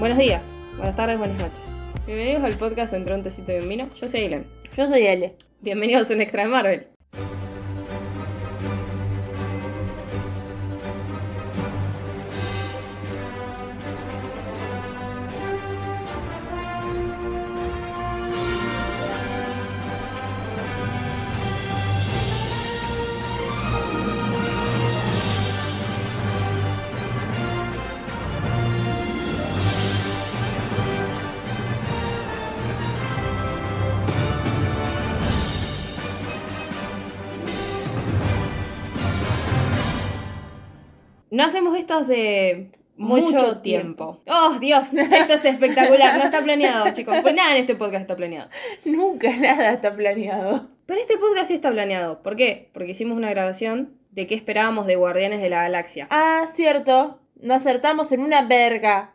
Buenos días, buenas tardes, buenas noches. Bienvenidos al podcast Entre un tecito y un vino. Yo soy Elen. Yo soy L. Bienvenidos a un extra de Marvel. No hacemos esto hace mucho, Mucho tiempo. Oh, Dios, esto es espectacular. No está planeado, chicos. Pues nada en este podcast está planeado. Nunca nada está planeado. Pero este podcast sí está planeado. ¿Por qué? Porque hicimos una grabación de qué esperábamos de Guardianes de la Galaxia. Ah, cierto. No acertamos en una verga.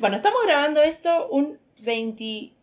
Bueno, estamos grabando esto un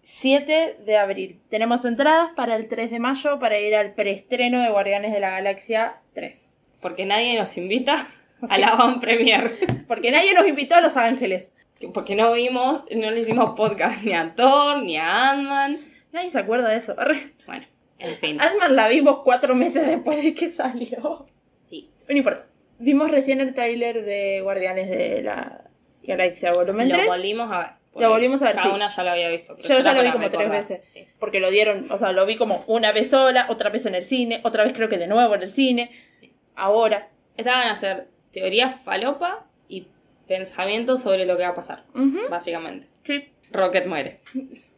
27 de abril. Tenemos entradas para el 3 de mayo para ir al preestreno de Guardianes de la Galaxia 3. Porque nadie nos invita a la Van Premier. Porque nadie nos invitó a Los Ángeles. Porque no vimos, no le hicimos podcast ni a Thor, ni a Ant-Man. Nadie se acuerda de eso. Bueno, en fin. Ant-Man la vimos cuatro meses después de que salió. Sí. No importa. Vimos recién el tráiler de Guardianes de la Galaxia Volumen Lo 3. volvimos a ver. Lo volvimos a ver, Cada sí. una ya lo había visto. Yo ya lo vi como tres veces. sí. Porque lo dieron, o sea, lo vi como una vez sola, otra vez en el cine, otra vez creo que de nuevo en el cine. Ahora. Estaban a hacer teoría falopa y pensamientos sobre lo que va a pasar, básicamente. Sí. Rocket muere.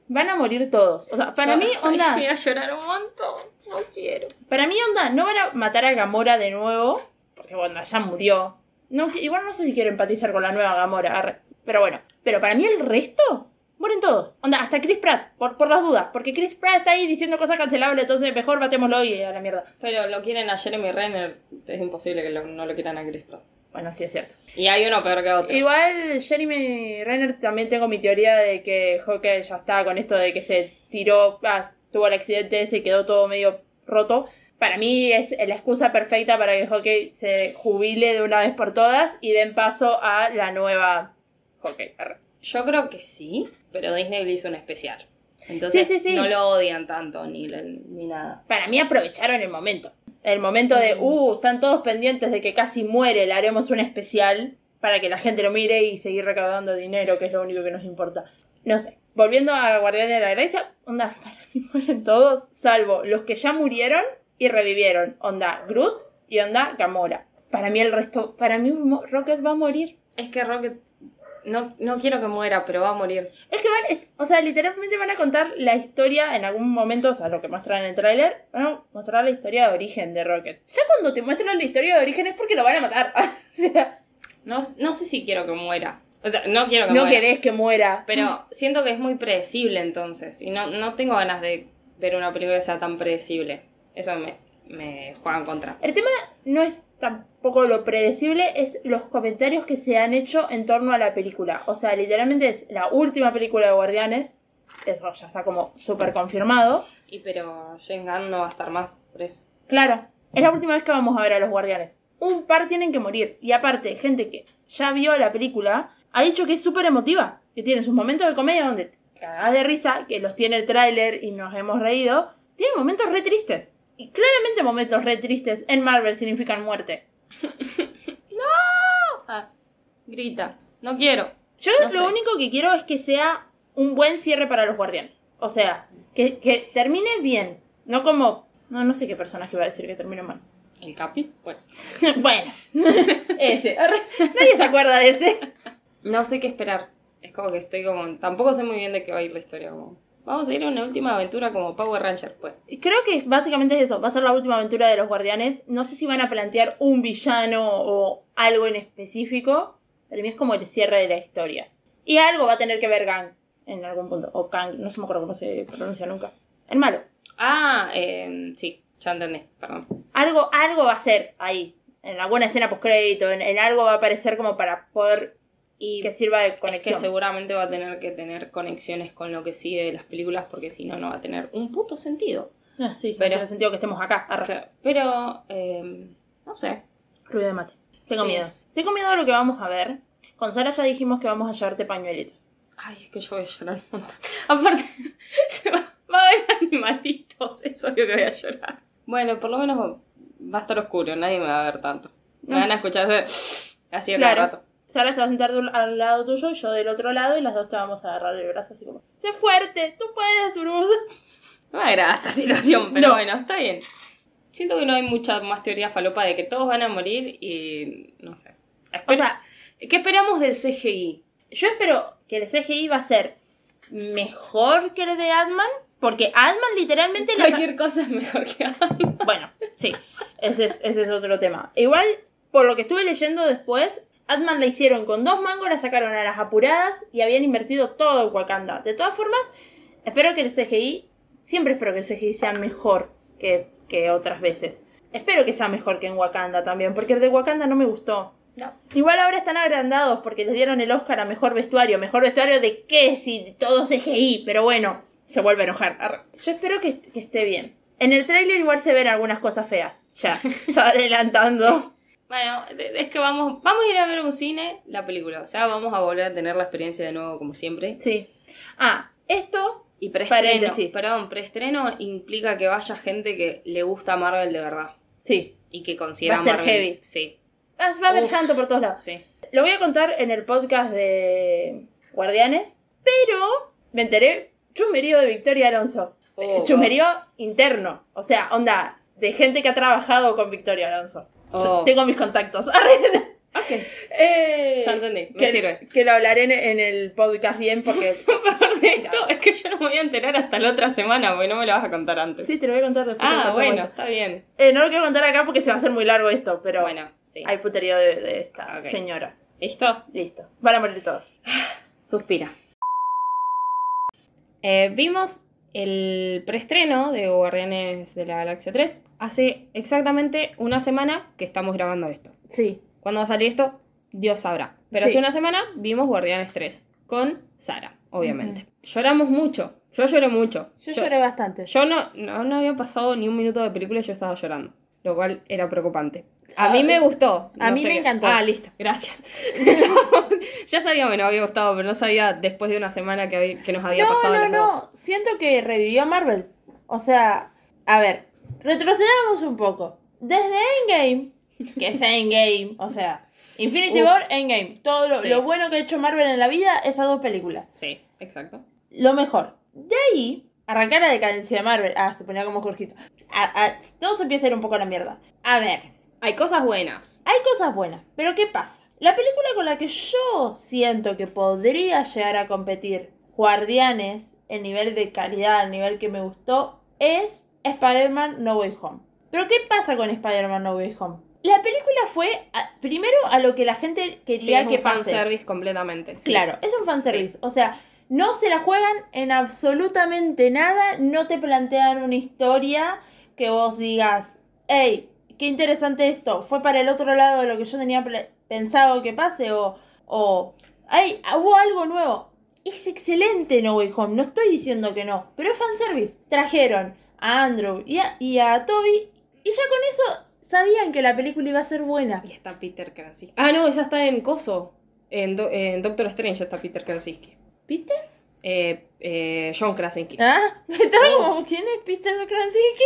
Van a morir todos. O sea, para Yo- mí, onda. Ay, voy a llorar un montón. No quiero. Para mí, onda, no van a matar a Gamora de nuevo. Porque, bueno, ya murió. No, igual no sé si quiero empatizar con la nueva Gamora. Pero bueno. Pero para mí, el resto. Mueren todos. Onda, hasta Chris Pratt. Por, por las dudas. Porque Chris Pratt está ahí diciendo cosas cancelables. Entonces, mejor batémoslo y a la mierda. Pero lo quieren a Jeremy Renner. Es imposible que lo- no lo quieran a Chris Pratt. Bueno, sí es cierto. Y hay uno peor que otro. Igual Jeremy Renner también tengo mi teoría de que Hawkeye ya está con esto de que se tiró, ah, tuvo el accidente ese y quedó todo medio roto. Para mí es la excusa perfecta para que Hawkeye se jubile de una vez por todas y den paso a la nueva Yo creo que sí, pero Disney le hizo un especial. Entonces Sí, sí, sí. no lo odian tanto ni, ni nada. Para mí aprovecharon el momento. El momento de, uh, están todos pendientes de que casi muere, le haremos un especial para que la gente lo mire y seguir recaudando dinero, que es lo único que nos importa. No sé. Volviendo a Guardianes de la Galaxia, onda, para mí mueren todos, salvo los que ya murieron y revivieron. Onda, Groot y onda, Gamora. Para mí el resto, para mí Rocket va a morir. Es que Rocket. No, no quiero que muera, pero va a morir. Es que van, o sea, literalmente van a contar la historia en algún momento, o sea, lo que muestran en el tráiler, van a mostrar la historia de origen de Rocket. Ya cuando te muestran la historia de origen es porque lo van a matar. o sea, No, no sé si quiero que muera. O sea, no quiero que no muera. querés que muera. Pero siento que es muy predecible entonces. Y no, no tengo ganas de ver una película que sea tan predecible. Eso me, me juega en contra. El tema no es tampoco lo predecible, es los comentarios que se han hecho en torno a la película. O sea, literalmente es la última película de Guardianes. Eso ya está como súper confirmado. Y pero Gunn no va a estar más por eso. Claro, es la última vez que vamos a ver a los guardianes. Un par tienen que morir. Y aparte, gente que ya vio la película ha dicho que es súper emotiva. Que tiene sus momentos de comedia donde te cagás de risa, que los tiene el tráiler y nos hemos reído. Tiene momentos re tristes. Claramente momentos re tristes en Marvel significan muerte. Ah, grita. No quiero. Yo No lo sé. único que quiero es que sea un buen cierre para los guardianes. O sea, que, que termine bien. No como... No, no sé qué personaje iba a decir que termine mal. ¿El Capi? Bueno. bueno, ese. Nadie se acuerda de ese. No sé qué esperar. Es como que estoy como... Tampoco sé muy bien de qué va a ir la historia. Como... Vamos a ir a una última aventura como Power Ranger, pues. Creo que básicamente es eso. Va a ser la última aventura de los guardianes. No sé si van a plantear un villano o algo en específico. Pero a mí es como el cierre de la historia. Y algo va a tener que ver Gang en algún punto. O Kang, no se me acuerdo cómo se pronuncia nunca. El malo. Ah, eh, sí. Ya entendí. Perdón. Algo, algo va a ser ahí. En alguna escena postcrédito. En, en algo va a aparecer como para poder Y que sirva de es que conexión. seguramente va a tener que tener conexiones con lo que sigue de las películas porque si no, no va a tener un puto sentido. Ah, sí, Pero- pero tiene sentido que estemos acá. Claro, Pero, eh, no sé. Ruido de mate. Tengo Sí. miedo. Tengo miedo de lo que vamos a ver. Con Sara ya dijimos que vamos a llevarte pañuelitos. Ay, es que yo voy a llorar un montón. Aparte, se va, va a haber animalitos, es obvio que voy a llorar. Bueno, por lo menos va a estar oscuro, nadie me va a ver tanto. Me van a escuchar así a cada Claro. rato. Sara se va a sentar al lado tuyo y yo del otro lado y las dos te vamos a agarrar el brazo así como, sé fuerte, tú puedes, Bruce. No me agrada esta situación, pero No. bueno, está bien. Siento que no hay mucha más teoría falopa de que todos van a morir y no sé. O sea, ¿Qué esperamos del CGI? yo espero que el CGI va a ser mejor que el de Ant-Man, porque Ant-Man literalmente... Cualquier cosa es mejor que Ant-Man. Bueno, sí, ese es, ese es otro tema. Igual, por lo que estuve leyendo después, Ant-Man la hicieron con dos mangos, la sacaron a las apuradas y habían invertido todo en Wakanda. De todas formas, espero que el CGI, siempre espero que el CGI sea mejor que, que otras veces. Espero que sea mejor que en Wakanda también, porque el de Wakanda no me gustó. No. Igual ahora están agrandados porque les dieron el Oscar a mejor vestuario. ¿Mejor vestuario de qué? Si todo CGI, pero bueno, se vuelve a enojar. Yo espero que, que esté bien. En el tráiler igual se ven algunas cosas feas. Ya, ya adelantando. Bueno, es que vamos, vamos a ir a ver un cine, la película. O sea, vamos a volver a tener la experiencia de nuevo como siempre. Sí. Ah, esto, Y preestreno, Paréntesis. perdón, preestreno implica que vaya gente que le gusta Marvel de verdad. sí. Y que considera Va a ser Marvel. heavy. Sí, Ah, va a haber Uf. llanto por todos lados. sí. Lo voy a contar en el podcast de Guardianes, pero me enteré chumerío de Victoria Alonso. Oh, chumerío interno. O sea, onda, de gente que ha trabajado con Victoria Alonso. Oh. tengo mis contactos. Ok, Eh, ya entendí, me que, sirve. que lo hablaré en, en el podcast bien porque... Esto es que yo no me voy a enterar hasta la otra semana porque no me lo vas a contar antes. sí, te lo voy a contar después. ah, bueno, está bien. Eh, no lo quiero contar acá porque se va a hacer muy largo esto, pero Bueno, sí. hay puterío de, de esta señora. ¿Listo? Listo. Van a morir todos. Suspira. Eh, vimos el preestreno de Guardianes de la Galaxia 3 hace exactamente una semana que estamos grabando esto. Sí. Cuando va a salir esto, Dios sabrá. Pero Sí. hace una semana vimos Guardianes 3 con Sara, obviamente. Lloramos mucho. Yo lloré mucho. Yo, lloré bastante. Yo no, no, no había pasado ni un minuto de película y yo estaba llorando. Lo cual era preocupante. A Ah, mí me es- gustó. a no mí me qué- encantó. Ah, listo. Gracias. ya sabía que me había gustado, pero no sabía después de una semana que, había- que nos había no, pasado no, no. dos. Siento que revivió Marvel. O sea, a ver, retrocedamos un poco. Desde Endgame, que es Endgame, o sea, Infinity Uf. War, Endgame. Todo lo, Sí. lo bueno que ha hecho Marvel en la vida, esas dos películas. Sí, exacto. Lo mejor. De ahí, arrancar la decadencia de Marvel. Ah, se ponía como Jorgito. A- a- todo se empieza a ir un poco a la mierda. A ver, Hay cosas buenas. hay cosas buenas, pero ¿qué pasa? La película con la que yo siento que podría llegar a competir Guardianes en nivel de calidad, el nivel que me gustó, es Spider-Man No Way Home. Pero ¿qué pasa con Spider-Man No Way Home? La película fue a- primero a lo que la gente Sí, quería es que un pase. fanservice completamente. sí. Claro, es un fanservice. O sea, no se la juegan en absolutamente nada, no te plantean una historia que vos digas, hey, qué interesante esto, fue para el otro lado de lo que yo tenía pensado que pase, o, o, ay, hubo algo nuevo. Es excelente No Way Home, no estoy diciendo que no, pero es fanservice. Trajeron a Andrew y a, y a Toby, y ya con eso sabían que la película iba a ser buena. Y está Peter Krasinski. Ah, no, ya está en Coso. En, Do- en Doctor Strange ya está Peter Krasinski. ¿Viste? Eh, eh, John Krasinski. ¿Ah? Estaba Oh. como, ¿quién es Peter Krasinski?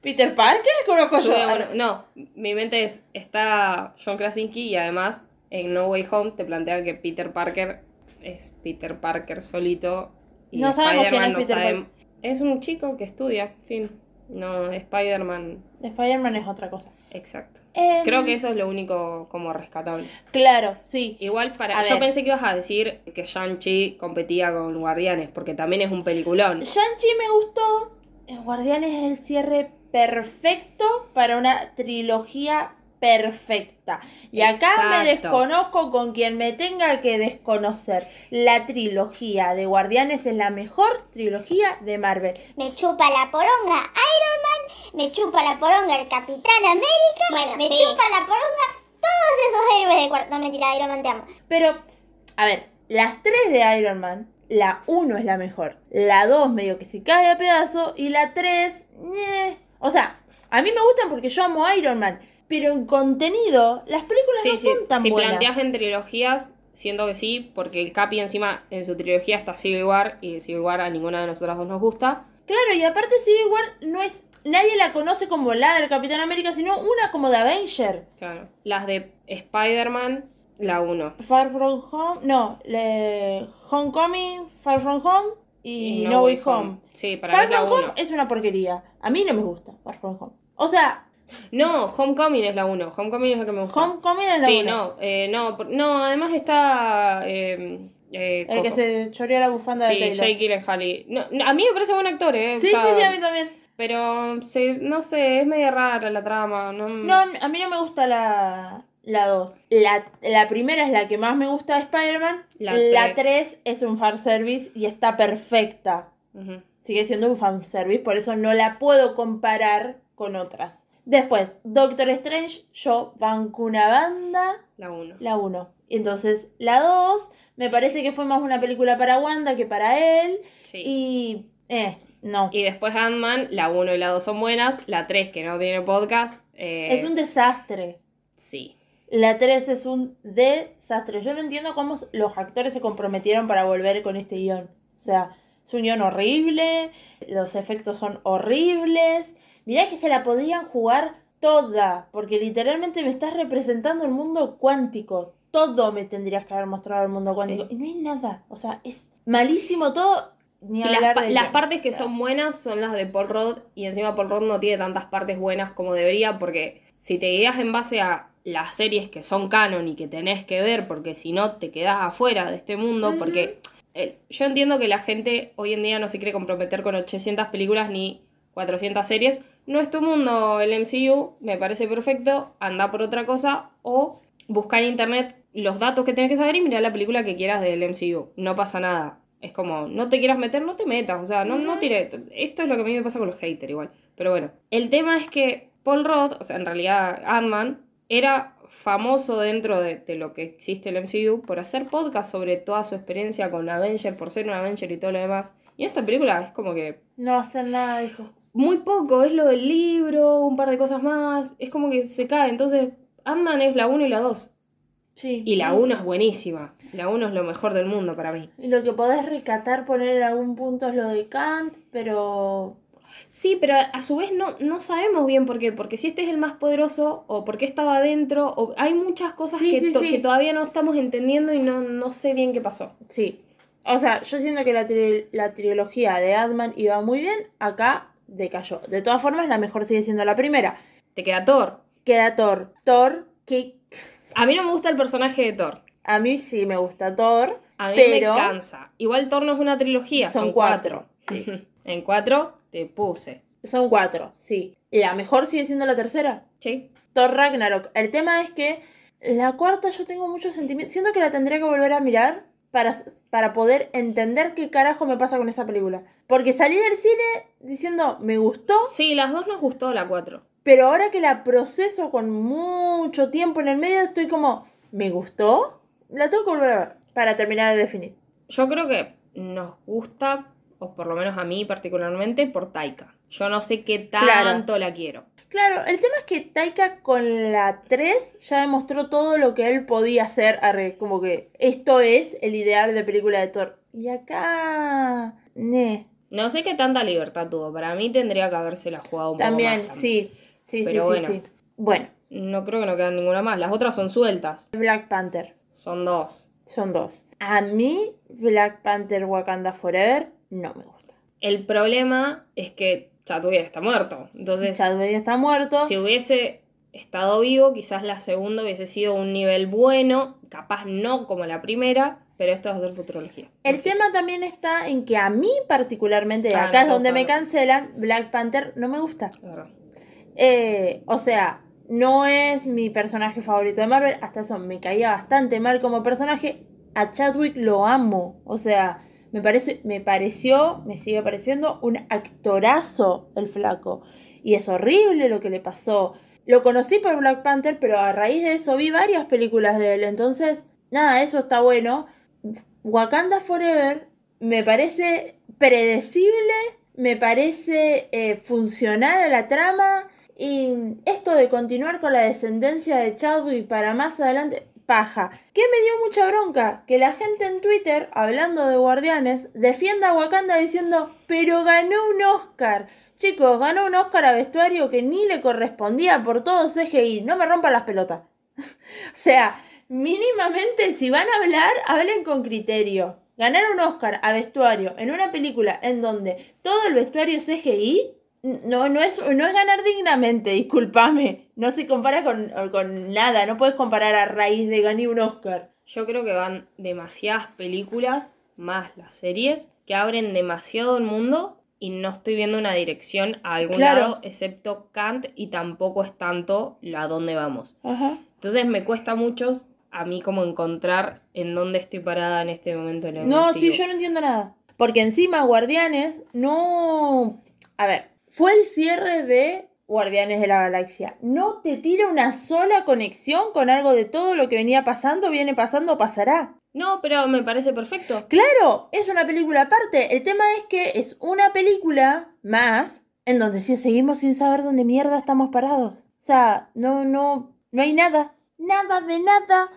¿Peter Parker? Conozco yo. No, mi mente es, está John Krasinski y además en No Way Home te plantea que Peter Parker es Peter Parker solito. Y No sabemos quién es no Peter sabem- Es un chico que estudia, fin. No, Spider-Man, Spider-Man es otra cosa. exacto. Em, Creo que eso es lo único como rescatable. Claro, sí. Igual para... A Yo ver. pensé que ibas a decir que Shang-Chi competía con Guardianes, porque también es un peliculón. Shang-Chi me gustó. El Guardianes es el cierre perfecto para una trilogía perfecta. Y acá me desconozco con quien me tenga que desconocer. La trilogía de Guardianes es la mejor trilogía de Marvel. Me chupa la poronga Iron Man, me chupa la poronga el Capitán América, me chupa la poronga todos esos héroes de cuarto. No, mentira, Iron Man te amo. Pero, a ver, las tres de Iron Man, la 1 es la mejor. La 2 medio que se cae a pedazo y la 3, o sea, a mí me gustan porque yo amo Iron Man. Pero en contenido, las películas Sí, no sí, son tan si buenas. planteas en trilogías, siento que sí, porque el Capi encima en su trilogía está Civil War y Civil War a ninguna de nosotras dos nos gusta. Claro, y aparte Civil War no es. Nadie la conoce como la del Capitán América, sino una como de Avenger. Claro. Las de Spider-Man, la 1. Far From Home. No, le, Homecoming, Far From Home y, No, Way Home. Sí, para Far mí es la From Home 1. es una porquería. A mí no me gusta Far From Home. O sea, No, Homecoming es la 1. Homecoming es la que me gusta. Homecoming es la Sí, una. no, eh, no, además está. Eh, eh, El que se choreó la bufanda de Sí, Taylor. Jake Gyllenhaal. No, no, a mí me parece buen actor, ¿eh? Sí, O sea, sí, sí, a mí también. Pero, se- no sé, es medio rara la trama. No, No, a mí no me gusta la la 2. La, la primera es la que más me gusta de Spider-Man. La La tres. 3 es un fanservice y está perfecta. Sigue siendo un fanservice, por eso no la puedo comparar con otras. Después, Doctor Strange, yo banco una banda, La 1. la 1. Entonces, la 2 me parece que fue más una película para Wanda que para él. Sí. Y, eh, no. Y después Ant-Man, la 1 y la 2 son buenas. La 3, que no tiene podcast. eh, Es un desastre. Sí. La 3 es un desastre. Yo no entiendo cómo los actores se comprometieron para volver con este guion. O sea, es un guion horrible, los efectos son horribles. Mirá que se la podían jugar toda, porque literalmente me estás representando el mundo cuántico. Todo me tendrías que haber mostrado el mundo cuántico. Sí. Y no hay nada. O sea, es malísimo todo. Ni Y las, pa- partes que O sea, son buenas son las de Paul Rudd. Y encima Paul Rudd no tiene tantas partes buenas como debería. Porque si te guías en base a las series que son canon y que tenés que ver, porque si no te quedás afuera de este mundo. Porque eh, yo entiendo que la gente hoy en día no se quiere comprometer con 800 películas ni 400 series. No es tu mundo el MCU, me parece perfecto. Anda por otra cosa o buscar en internet los datos que tenés que saber y mirar la película que quieras del MCU. No pasa nada. Es como, no te quieras meter, no te metas. O sea, no, no tire. Esto es lo que a mí me pasa con los haters igual. Pero bueno, el tema es que Paul Rudd, o sea, en realidad Ant-Man, era famoso dentro de, de lo que existe el MCU por hacer podcast sobre toda su experiencia con Avenger, por ser un Avenger y todo lo demás. Y en esta película es como que No hacen nada de eso. Muy poco, es lo del libro, un par de cosas más, es como que se cae. Entonces, Ant-Man es la 1 y la 2. Sí. Y la 1 es buenísima. La 1 es lo mejor del mundo para mí. Y lo que podés recatar, poner en algún punto es lo de Kant, pero Sí, pero a su vez no, no sabemos bien por qué. Porque si este es el más poderoso, o por qué estaba adentro, o hay muchas cosas Sí, que, sí, to- sí. que todavía no estamos entendiendo y no, no sé bien qué pasó. Sí. O sea, yo siento que la, tri- la trilogía de Adman iba muy bien, acá decayó. De todas formas, la mejor sigue siendo la primera. Te queda Thor. Queda Thor. Thor, que A mí no me gusta el personaje de Thor. a mí sí me gusta Thor, A mí pero me cansa. Igual Thor no es una trilogía, son, Son cuatro. cuatro, en cuatro te puse. son cuatro, sí. La mejor sigue siendo la tercera. Sí. Thor Ragnarok. El tema es que la cuarta yo tengo muchos sentimientos. Siento que la tendría que volver a mirar para, para poder entender qué carajo me pasa con esa película. Porque salí del cine diciendo, me gustó, Sí, las dos nos gustó la cuatro. pero ahora que la proceso con mucho tiempo en el medio, estoy como, ¿me gustó? La tengo que volver a ver para terminar de definir. Yo creo que nos gusta, o por lo menos a mí particularmente, por Taika. Yo no sé qué Claro. tanto la quiero. Claro, el tema es que Taika con la 3 ya demostró todo lo que él podía hacer. arre, como que esto es el ideal de película de Thor. Y acá. Ne. No sé qué tanta libertad tuvo. Para mí tendría que habérsela jugado un También, poco más. sí. Sí, Pero sí, bueno. sí, sí. Bueno, No creo que no quedan ninguna más. Las otras son sueltas. Black Panther. Son dos. Son dos. A mí, Black Panther Wakanda Forever no me gusta. El problema es que Chadwick está muerto. Entonces, Chadwick está muerto. si hubiese estado vivo, quizás la segunda hubiese sido un nivel bueno. Capaz no como la primera. Pero esto va a ser futurología. El tema también está en que a mí particularmente, Ah, acá no es donde me cancelan, Black Panther no me gusta. Eh, o sea, no es mi personaje favorito de Marvel, hasta eso me caía bastante mal como personaje. A Chadwick lo amo, o sea, me parece, me pareció, me sigue pareciendo un actorazo el flaco. Y es horrible lo que le pasó. Lo conocí por Black Panther, pero a raíz de eso vi varias películas de él. Entonces, nada, eso está bueno. Wakanda Forever me parece predecible, me parece eh, funcional a la trama y esto de continuar con la descendencia de Chadwick para más adelante, paja. ¿Qué me dio mucha bronca? Que la gente en Twitter, hablando de guardianes, defienda a Wakanda diciendo, pero ganó un Oscar. Chicos, ganó un Oscar a vestuario que ni le correspondía por todo CGI. No me rompan las pelotas. o sea, mínimamente si van a hablar, hablen con criterio. Ganar un Oscar a vestuario en una película en donde todo el vestuario es CGI no, no, es, no es ganar dignamente, discúlpame. No se compara con, con nada, no puedes comparar a raíz de ganar un Oscar. Yo creo que van demasiadas películas, más las series, que abren demasiado el mundo y no estoy viendo una dirección a algún lado, excepto Kant, y tampoco es tanto a dónde vamos. Entonces me cuesta mucho a mí como encontrar en dónde estoy parada en este momento en el No, sí, yo no entiendo nada. Porque encima Guardianes no... A ver, fue el cierre de Guardianes de la Galaxia. No te tira una sola conexión con algo de todo lo que venía pasando, viene pasando, pasará. No, pero me parece perfecto. Claro, es una película aparte. El tema es que es una película más en donde sí seguimos sin saber dónde mierda estamos parados. O sea, no, no, no hay nada. Nada de nada.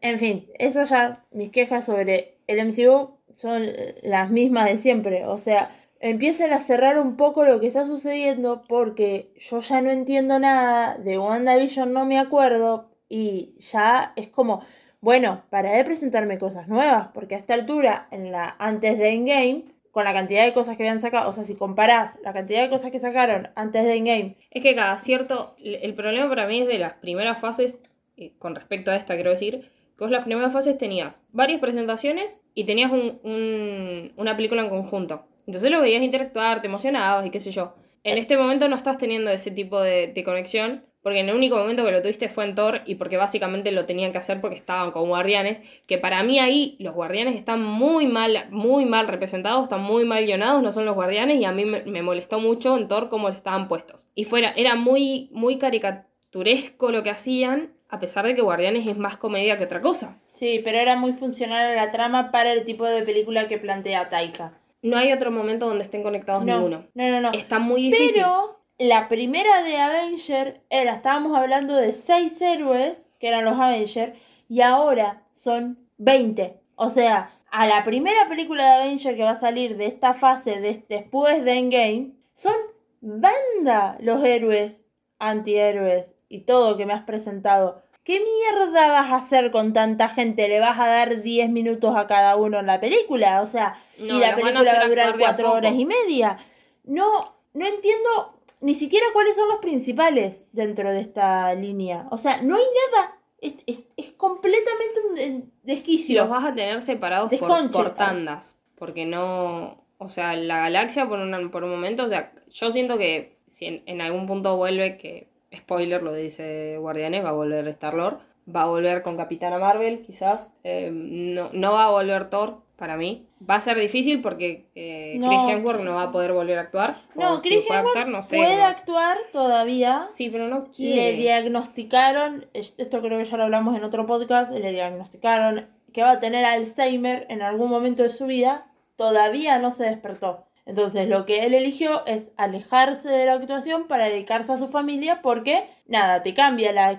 En fin, eso ya, mis quejas sobre el MCU son las mismas de siempre. O sea, empiecen a cerrar un poco lo que está sucediendo porque yo ya no entiendo nada, de WandaVision no me acuerdo y ya es como, bueno, para de presentarme cosas nuevas, porque a esta altura, en la, antes de Endgame, con la cantidad de cosas que habían sacado, o sea, si comparás la cantidad de cosas que sacaron antes de Endgame. Es que cada cierto, el problema para mí es de las primeras fases, eh, con respecto a esta quiero decir, que vos las primeras fases tenías varias presentaciones y tenías un, una película en conjunto. Entonces lo veías interactuar, te emocionabas y qué sé yo. En este momento no estás teniendo ese tipo de, conexión, porque en el único momento que lo tuviste fue en Thor y porque básicamente lo tenían que hacer porque estaban con guardianes, que para mí ahí los guardianes están muy mal, muy mal representados, están muy mal guionados, no son los guardianes y a mí me, molestó mucho en Thor cómo estaban puestos. Y fuera, era muy, muy caricaturesco lo que hacían, a pesar de que Guardianes es más comedia que otra cosa. Sí, pero era muy funcional a la trama para el tipo de película que plantea Taika. No hay otro momento donde estén conectados ninguno. No, no, no. Está muy difícil. Pero la primera de Avenger era, estábamos hablando de seis héroes, que eran los Avengers, y ahora son 20. O sea, a la primera película de Avenger que va a salir de esta fase de, después de Endgame, son banda los héroes, antihéroes y todo que me has presentado. ¿Qué mierda vas a hacer con tanta gente? ¿Le vas a dar 10 minutos a cada uno en la película? O sea, y la película va a durar 4 horas y media. No, no entiendo ni siquiera cuáles son los principales dentro de esta línea. O sea, no hay nada. Es, es, completamente un desquicio. Los vas a tener separados por, por, tandas. Porque no. O sea, la galaxia por, por un momento. O sea, yo siento que si en, en algún punto vuelve que spoiler lo dice Guardianes, va a volver Star-Lord, va a volver con Capitana Marvel, quizás, eh, no, no va a volver Thor, para mí. Va a ser difícil porque eh, Chris Hemsworth no va a poder volver a actuar. No, Chris no sé, puede actuar todavía. Sí, pero no quiere. Le diagnosticaron, esto creo que ya lo hablamos en otro podcast, le diagnosticaron que va a tener Alzheimer en algún momento de su vida. Todavía no se despertó. Entonces lo que él eligió es alejarse de la actuación para dedicarse a su familia porque, nada, te cambia la,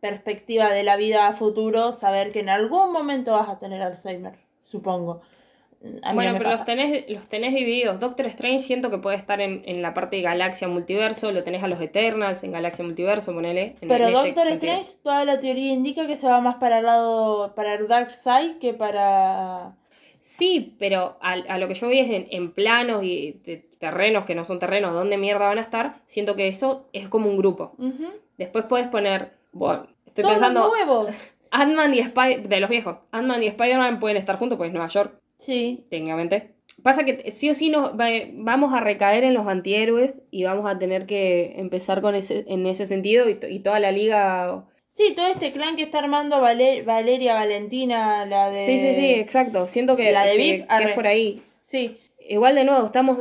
perspectiva de la vida a futuro saber que en algún momento vas a tener Alzheimer, supongo. bueno, pero los tenés, los tenés divididos. Doctor Strange siento que puede estar en, la parte de Galaxia Multiverso, lo tenés a los Eternals en Galaxia Multiverso, ponele. pero este Doctor Strange, toda la teoría indica que se va más para el lado, para el Dark Side que para Sí, pero a, lo que yo voy es en, planos y terrenos que no son terrenos, ¿dónde mierda van a estar? Siento que eso es como un grupo. Después puedes poner, bueno, estoy Todos pensando... nuevos. Ant-Man y Spider de los viejos, Ant-Man y Spider-Man pueden estar juntos, pues Nueva York. Sí. Técnicamente. Pasa que sí o sí nos vamos a recaer en los antihéroes y vamos a tener que empezar con ese, en ese sentido y, y toda la liga Sí, todo este clan que está armando Valeria Valentina, la de. Sí, sí, sí, exacto. Siento que, la de que, es por ahí. Sí. Igual de nuevo, estamos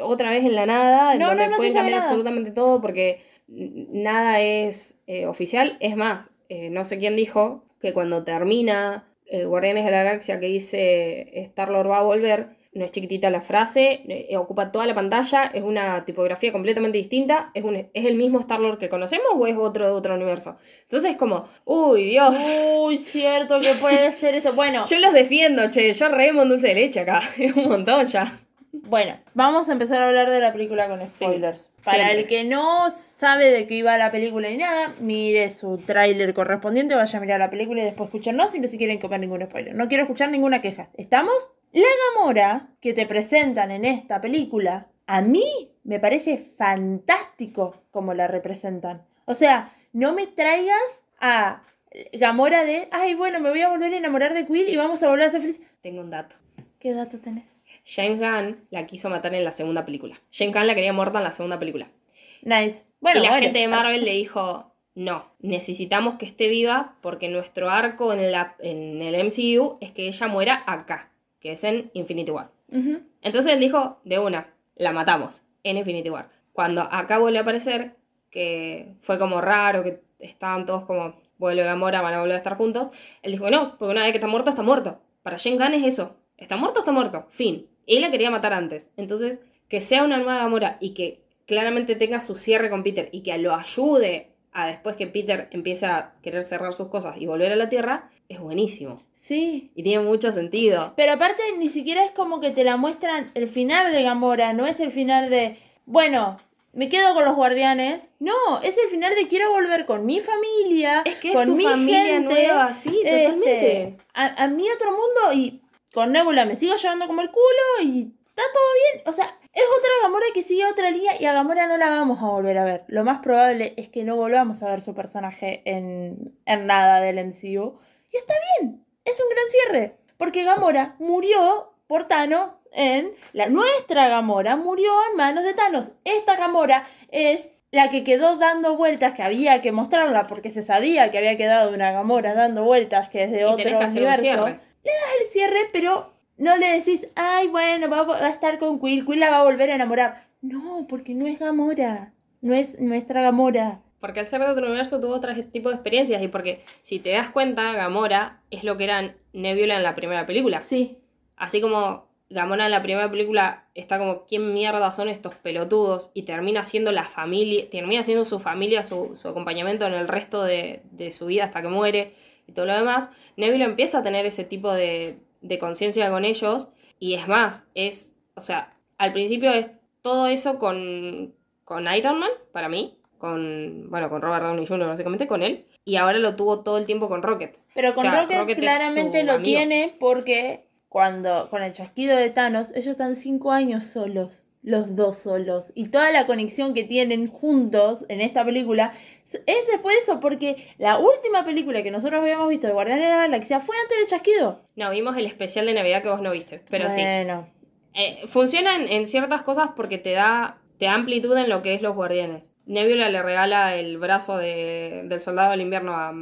otra vez en la nada, no, donde no, pueden cambiar absolutamente todo porque nada es eh, oficial. Es más, eh, no sé quién dijo que cuando termina eh, Guardianes de la Galaxia que dice Star-Lord va a volver, no es chiquitita la frase, eh, ocupa toda la pantalla, es una tipografía completamente distinta, es, un, ¿es el mismo Star-Lord que conocemos o es otro de otro universo? Entonces es como, uy, Dios. Uy, cierto que puede ser esto. Bueno, Yo los defiendo, che, yo remo en dulce de leche acá, es un montón ya. bueno, vamos a empezar a hablar de la película con Sí, spoilers. Para siempre. el que no sabe de qué iba la película ni nada, mire su tráiler correspondiente, vaya a mirar la película y después escucharnos y no si quieren comer ningún spoiler. No quiero escuchar ninguna queja. ¿Estamos? La Gamora que te presentan en esta película, a mí me parece fantástico como la representan. O sea, no me traigas a Gamora de, ay, bueno, me voy a volver a enamorar de Quill y vamos a volver a ser felices. Tengo un dato. ¿Qué dato tenés? James Gunn la quiso matar en la segunda película. James Gunn la quería muerta en la segunda película. Nice. Bueno, y la bueno. gente de Marvel le dijo, no, necesitamos que esté viva porque nuestro arco en, la, en el MCU es que ella muera acá, que es en Infinity War. Entonces él dijo, de una, la matamos en Infinity War. Cuando acá vuelve a aparecer, que fue como raro, que estaban todos como, vuelve Gamora, van a volver a estar juntos, él dijo, no, porque una vez que está muerto, está muerto. Para James Gunn es eso, está muerto, está muerto, fin. Él la quería matar antes. Entonces, que sea una nueva Gamora y que claramente tenga su cierre con Peter y que lo ayude a después que Peter empiece a querer cerrar sus cosas y volver a la Tierra, es buenísimo. Sí. Y tiene mucho sentido. Pero aparte ni siquiera es como que te la muestran el final de Gamora, no es el final de, bueno, me quedo con los guardianes. No, es el final de quiero volver con mi familia, Es que es con su mi familia gente, nueva, sí, este, totalmente. a, a mi otro mundo y con Nebula me sigo llevando como el culo y está todo bien. O sea, es otra Gamora que sigue otra línea y a Gamora no la vamos a volver a ver. Lo más probable es que no volvamos a ver su personaje en, en nada del MCU. Y está bien, es un gran cierre. Porque Gamora murió por Thanos en... La, nuestra Gamora murió en manos de Thanos. Esta Gamora es la que quedó dando vueltas, que había que mostrarla porque se sabía que había quedado una Gamora dando vueltas que es de Y otro universo. cierre. el cierre, pero no le decís, ay, bueno, va, a- va a estar con Quill, Quill la va a volver a enamorar. No, porque no es Gamora, no es nuestra Gamora. Porque al ser de otro universo tuvo otro tipo de experiencias y porque si te das cuenta, Gamora es lo que era Nebula en la primera película. Sí, Así como Gamora en la primera película está como, ¿quién mierda son estos pelotudos? Y termina siendo la familia, termina siendo su familia, su, su acompañamiento en el resto de, de su vida hasta que muere y todo lo demás. Nebula empieza a tener ese tipo de, de conciencia con ellos y es más, es, o sea, al principio es todo eso con, con Iron Man, para mí, con, bueno, con Robert Downey Jr. básicamente, con él, y ahora lo tuvo todo el tiempo con Rocket. pero O con sea, Rocket, claramente lo amigo. tiene porque cuando con el chasquido de Thanos, ellos están cinco años solos, los dos solos. Y toda la conexión que tienen juntos en esta película es después de eso, porque la última película que nosotros habíamos visto de Guardianes de la Galaxia fue antes del chasquido. No, vimos el especial de Navidad que vos no viste, pero sí. bueno, Eh, funciona en, en ciertas cosas porque te da, te da amplitud en lo que es los guardianes. Nebula le regala el brazo de- del soldado del invierno a,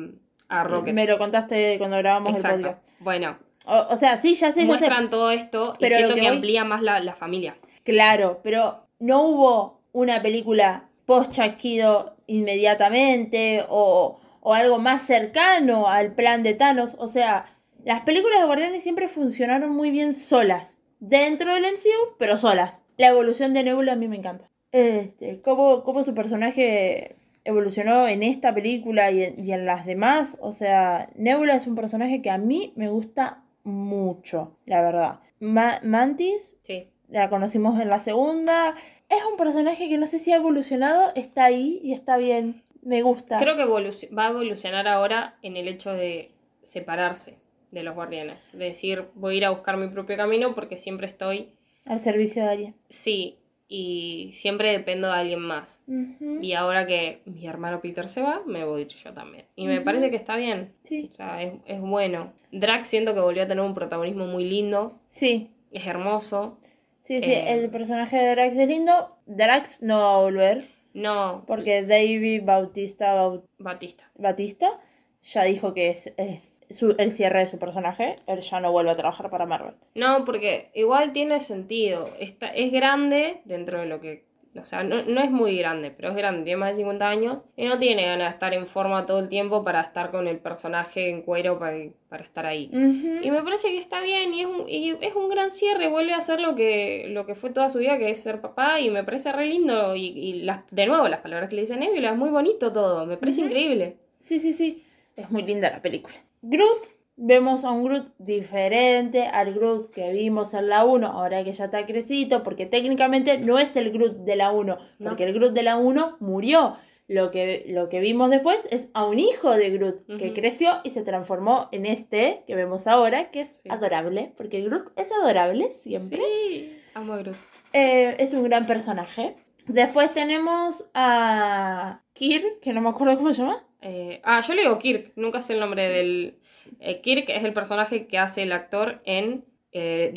a Rocket. Me lo contaste cuando grabamos el Exacto. podcast. Bueno, O, o sea, sí, ya sé, ya sé. muestran todo esto Pero y siento lo que, que voy- amplía más la, la familia. Claro, pero no hubo una película post chasquido inmediatamente o, o algo más cercano al plan de Thanos. O sea, las películas de Guardianes siempre funcionaron muy bien solas. Dentro del MCU, pero solas. La evolución de Nebula a mí me encanta. Este, cómo, cómo su personaje evolucionó en esta película y en, y en las demás. O sea, Nebula es un personaje que a mí me gusta mucho, la verdad. Ma- Mantis Sí. la conocimos en la segunda. Es un personaje que no sé si ha evolucionado, está ahí y está bien. Me gusta. Creo que va a evolucionar ahora en el hecho de separarse de los guardianes. De decir, voy a ir a buscar mi propio camino porque siempre estoy, Al servicio de alguien. sí, y siempre dependo de alguien más. Y ahora que mi hermano Peter se va, me voy yo también. Y me parece que está bien. Sí. O sea, es, es bueno. Drax siento que volvió a tener un protagonismo muy lindo. Sí. Es hermoso. Sí, sí. Eh. El personaje de Drax es lindo. Drax no va a volver. No, Porque David Bautista Bau- Batista. Batista ya dijo que es, es su- el cierre de su personaje. Él ya no vuelve a trabajar para Marvel. No, porque igual tiene sentido. Está, es grande dentro de lo que o sea, no, no es muy grande, pero es grande, tiene más de 50 años y no tiene ganas de estar en forma todo el tiempo para estar con el personaje en cuero para, para estar ahí. Y me parece que está bien y es un, y es un gran cierre, vuelve a hacer lo que, lo que fue toda su vida, que es ser papá, y me parece re lindo. Y, y las, de nuevo, las palabras que le dice Nebula, es muy bonito todo, me parece increíble. Sí, sí, sí. Es muy linda la película. Groot. Vemos a un Groot diferente al Groot que vimos en la 1, ahora que ya está crecito, porque técnicamente no es el Groot de la 1, No. porque el Groot de la 1 murió. Lo que, lo que vimos después es a un hijo de Groot que Ujú. creció y se transformó en este que vemos ahora, que es Sí. adorable, porque Groot es adorable siempre. Sí, amo a Groot. Eh, es un gran personaje. Después tenemos a Kir, que no me acuerdo cómo se llama. Eh, ah, yo le digo Kirk, nunca sé el nombre del... eh, Kirk es el personaje que hace el actor en eh,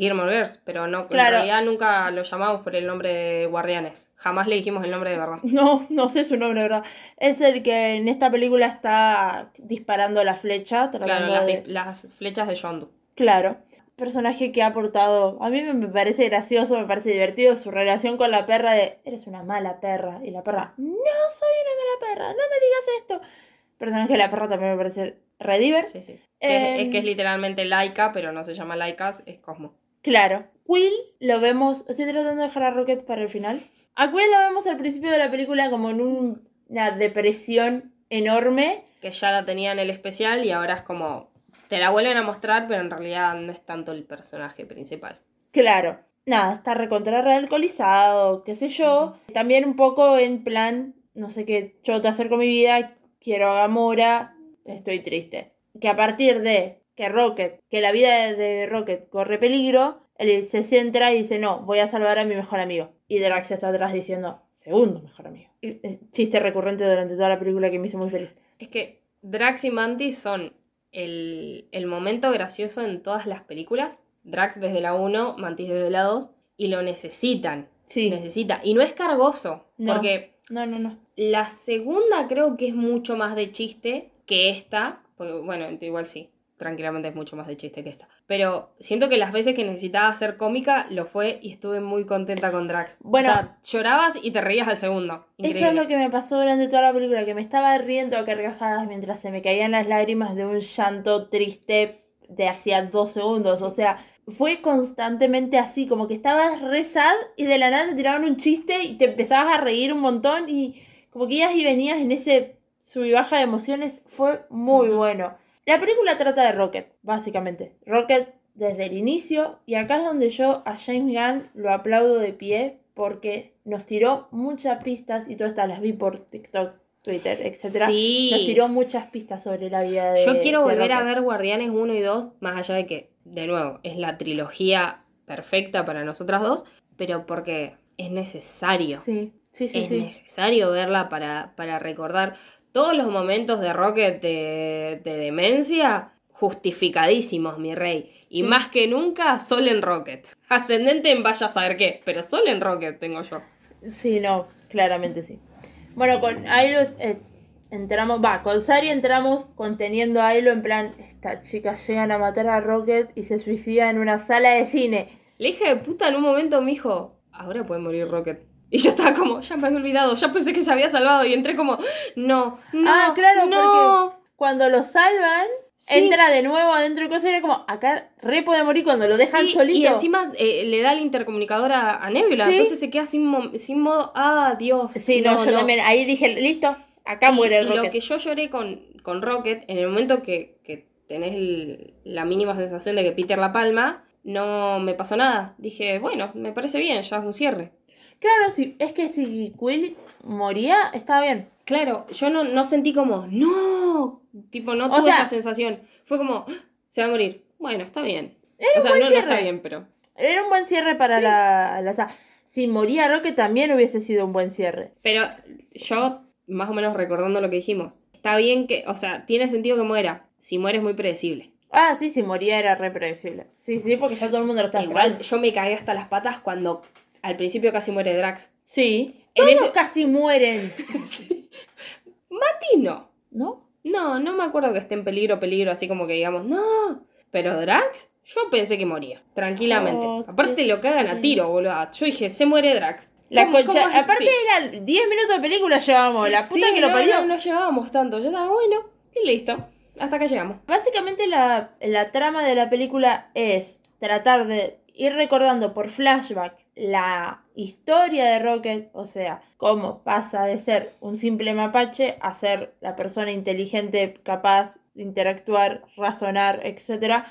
pero no, Claro. en realidad nunca lo llamamos por el nombre de Guardianes. Jamás le dijimos el nombre de verdad. No, no sé su nombre, ¿verdad? Es el que en esta película está disparando la flecha, Claro, tratando las, de... las flechas de Yondu. Claro. Personaje que ha aportado... A mí me- me parece gracioso, me parece divertido su relación con la perra de... Eres una mala perra. Y la perra... No soy una mala perra, no me digas esto. Personaje de la perra también me parece rediver. Sí, sí. Que es, Em, es que es literalmente Laika, pero no se llama Laika, es Cosmo. Claro. Quill lo vemos. Estoy tratando de dejar a Rocket para el final. A Quill lo vemos al principio de la película como en un- una depresión enorme. Que ya la tenía en el especial y ahora es como. Te la vuelven a mostrar, pero en realidad no es tanto el personaje principal. Claro. Nada, está recontra alcoholizado, qué sé yo. También un poco en plan, no sé qué chota hacer con mi vida, quiero a Gamora, estoy triste. Que a partir de que Rocket, que la vida de- Rocket corre peligro, él se centra y dice, no, voy a salvar a mi mejor amigo. Y Drax está atrás diciendo, segundo mejor amigo. Es Chiste recurrente durante toda la película que me hizo muy feliz. Es que Drax y Mantis son el, el momento gracioso en todas las películas. Drax desde la 1, Mantis desde la 2, y lo necesitan. Sí. Necesita. Y no es cargoso, No. porque No, no, no. la segunda creo que es mucho más de chiste que esta. Porque, bueno, igual sí, tranquilamente es mucho más de chiste que esta. Pero siento que las veces que necesitaba ser cómica lo fue y estuve muy contenta con Drax. Bueno. o sea, llorabas y te reías al segundo. Increíble. Eso es lo que me pasó durante toda la película, que me estaba riendo a carcajadas mientras se me caían las lágrimas de un llanto triste de hacía dos segundos. O sea, fue constantemente así, como que estabas re sad y de la nada te tiraban un chiste y te empezabas a reír un montón y como que ibas y venías en ese sub y baja de emociones. Fue muy bueno. La película trata de Rocket, básicamente. Rocket desde el inicio y acá es donde yo a James Gunn lo aplaudo de pie porque nos tiró muchas pistas y todas estas las vi por TikTok, Twitter, etcétera. Sí. Nos tiró muchas pistas sobre la vida de Yo quiero de volver a ver Guardianes 1 y 2, más allá de que, de nuevo, es la trilogía perfecta para nosotras dos, pero porque es necesario. Sí, sí, sí, es sí. necesario verla para, para recordar todos los momentos de Rocket de, de demencia justificadísimos, mi rey. Y Sí. más que nunca, Sol en Rocket. Ascendente en vaya a saber qué, pero Sol en Rocket tengo yo. Sí, no, claramente sí. Bueno, con Ailo eh, entramos, va, con Sari entramos conteniendo a Ailo en plan, esta chica llegan a matar a Rocket y se suicida en una sala de cine. La hija de puta en un momento me dijo, ahora puede morir Rocket. Y yo estaba como, ya me había olvidado, ya pensé que se había salvado y entré como, no, no, ah, claro, no. porque cuando lo salvan, Sí. entra de nuevo adentro y cosa y era como, acá re puede morir cuando lo dejan Sí, solito. Y encima eh, le da el intercomunicador a, a Nebula, Sí. entonces se queda sin, sin modo, ah, Dios. Sí, no, yo también ahí dije, listo, acá Y- muere y el Rocket. lo que yo lloré con, con Rocket, en el momento que, que tenés el- la mínima sensación de que Peter la palma, no me pasó nada. Dije, bueno, me parece bien, ya es un cierre. Claro, sí, es que si Quill moría, estaba bien. Claro, yo no, no sentí como, no, tipo, no O tuve sea- esa sensación. Fue como, "Ah, se va a morir. Bueno, está bien. Era o un sea, buen no, no está cierre. bien, pero... Era un buen cierre para la, la sa- Si moría Rocket también hubiese sido un buen cierre. Pero yo, más o menos recordando lo que dijimos, está bien que, o sea, tiene sentido que muera. Si muere es muy predecible. Ah, sí, si moría era re predecible. Sí, sí, porque ya todo el mundo lo está Igual esperando. yo me cagué hasta las patas cuando al principio casi muere Drax. Sí. En Todos ese- casi mueren. Mati no. ¿No? No, no me acuerdo que esté en peligro, peligro, así como que digamos, no. Pero Drax, yo pensé que moría, tranquilamente. Oh, Aparte sí. lo cagan a tiro, boludo. Yo dije, se muere Drax. La ¿Cómo- concha. es? Aparte Sí. eran 10 minutos de película llevábamos. La puta Sí, que lo no, parió. No, no llevábamos tanto. Yo estaba, bueno, y listo. Hasta acá llegamos. Básicamente la, la trama de la película es tratar de ir recordando por flashback la historia de Rocket, o sea, cómo pasa de ser un simple mapache a ser la persona inteligente, capaz de interactuar, razonar, etc.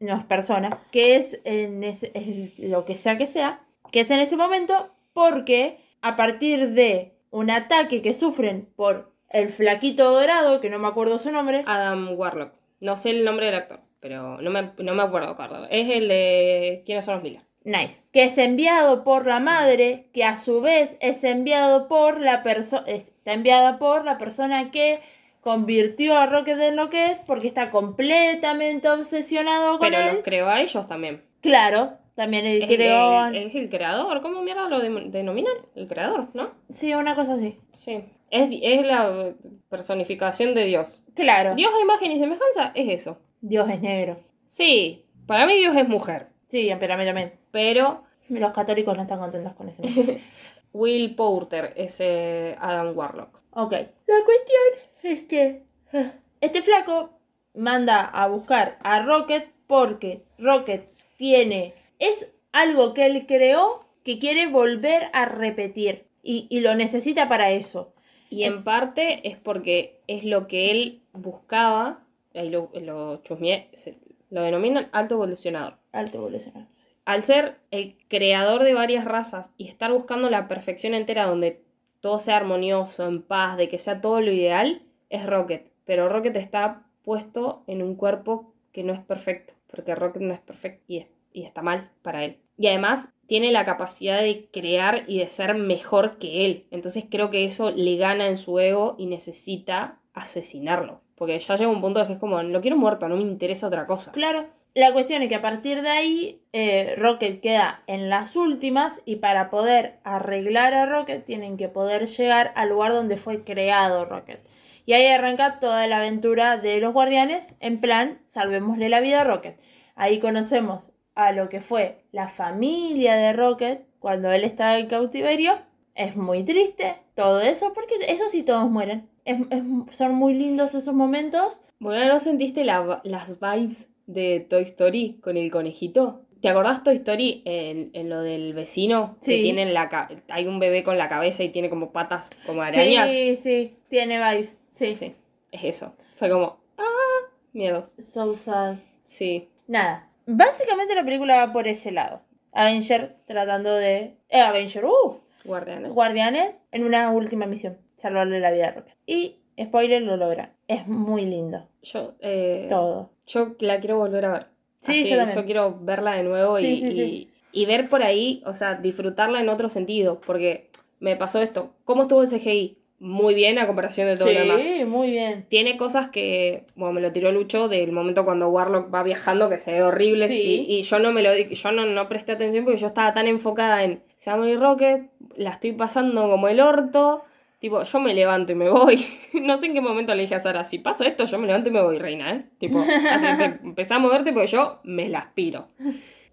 No es persona, que es, en ese- es lo que sea que sea, que es en ese momento porque a partir de un ataque que sufren por el flaquito dorado, que no me acuerdo su nombre, Adam Warlock. No sé el nombre del actor, pero no me, no me acuerdo, Carlos. Es el de. ¿Quiénes son los Miller? Nice. Que es enviado por la madre, que a su vez es enviado por la persona. Está enviada por la persona que convirtió a Rocket en lo que es, porque está completamente obsesionado con Pero él. los creó a ellos también. Claro, también Es creó. el, es el creador. ¿Cómo mierda lo de- denominan? El creador, ¿no? Sí, una cosa así. Sí. Es, es la personificación de Dios. Claro. Dios a imagen y semejanza es eso. Dios es negro. Sí, para mí Dios es mujer. Sí, pero a mí también. Pero Los católicos no están contentos con eso. Will Porter es eh, Adam Warlock. Ok. La cuestión es que eh, este flaco manda a buscar a Rocket porque Rocket tiene... Es algo que él creó que quiere volver a repetir y, y lo necesita para eso. Y en parte es porque es lo que él buscaba, ahí lo, lo chusmeé, se- lo denominan alto evolucionador. Alto evolucionario. sí. Al ser el creador de varias razas y estar buscando la perfección entera donde todo sea armonioso, en paz, de que sea todo lo ideal, es Rocket. Pero Rocket está puesto en un cuerpo que no es perfecto, porque Rocket no es perfecto y, es- y está mal para él. Y además tiene la capacidad de crear y de ser mejor que él. Entonces creo que eso le gana en su ego y necesita asesinarlo. Porque ya llega un punto en que es como, lo quiero muerto, no me interesa otra cosa. Claro. La cuestión es que a partir de ahí eh, Rocket queda en las últimas y para poder arreglar a Rocket tienen que poder llegar al lugar donde fue creado Rocket. Y ahí arranca toda la aventura de los guardianes en plan salvémosle la vida a Rocket. Ahí conocemos a lo que fue la familia de Rocket cuando él estaba en cautiverio. Es muy triste todo eso porque eso sí todos mueren. Es- es- son muy lindos esos momentos. Bueno, ¿no sentiste la- las vibes de Toy Story con el conejito? ¿Te acordás Toy Story en, en lo del vecino? Sí. Que tienen la hay un bebé con la cabeza y tiene como patas como arañas. Sí, sí, tiene vibes. Sí. Sí, es eso. Fue como, ah, miedos. So sad. Sí. Nada. Básicamente la película va por ese lado. Avenger tratando de. Eh, Avenger, uff. Guardianes. Guardianes en una última misión. Salvarle la vida a Rocket. Y, spoiler, lo logran. Es muy lindo. yo, eh, Todo. yo la quiero volver a ver. Sí, Así, yo también. quiero verla de nuevo y, Sí, sí, y- sí. y ver por ahí, o sea, disfrutarla en otro sentido. Porque me pasó esto. ¿Cómo estuvo el CGI? Muy bien a comparación de todo lo demás. Sí, muy bien. Tiene cosas que, bueno, me lo tiró Lucho del momento cuando Warlock va viajando que se ve horrible Sí. y, y yo no me lo di- yo no, no presté atención porque yo estaba tan enfocada en se va a morir Rocket, la estoy pasando como el orto, tipo, yo me levanto y me voy. no sé en qué momento le dije a Sara, si pasa esto, yo me levanto y me voy, reina, ¿eh? Tipo, así que a moverte porque yo me la aspiro.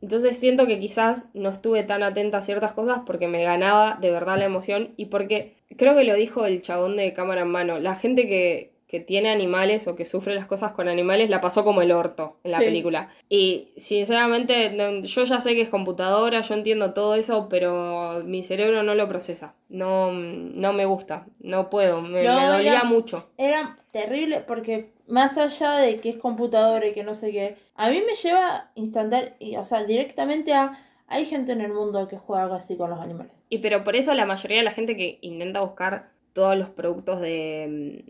Entonces siento que quizás no estuve tan atenta a ciertas cosas porque me ganaba de verdad la emoción y porque creo que lo dijo el chabón de cámara en mano. La gente que, que tiene animales o que sufre las cosas con animales la pasó como el orto en la Sí. película. Y sinceramente no- yo ya sé que es computadora, yo entiendo todo eso, pero mi cerebro no lo procesa. No, no me gusta, no puedo, me, No, me dolía era- mucho. Era terrible porque más allá de que es computadora y que no sé qué, a mí me lleva instantáneo, o sea, directamente a... Hay gente en el mundo que juega así con los animales. Y pero por eso la mayoría de la gente que intenta buscar todos los productos de,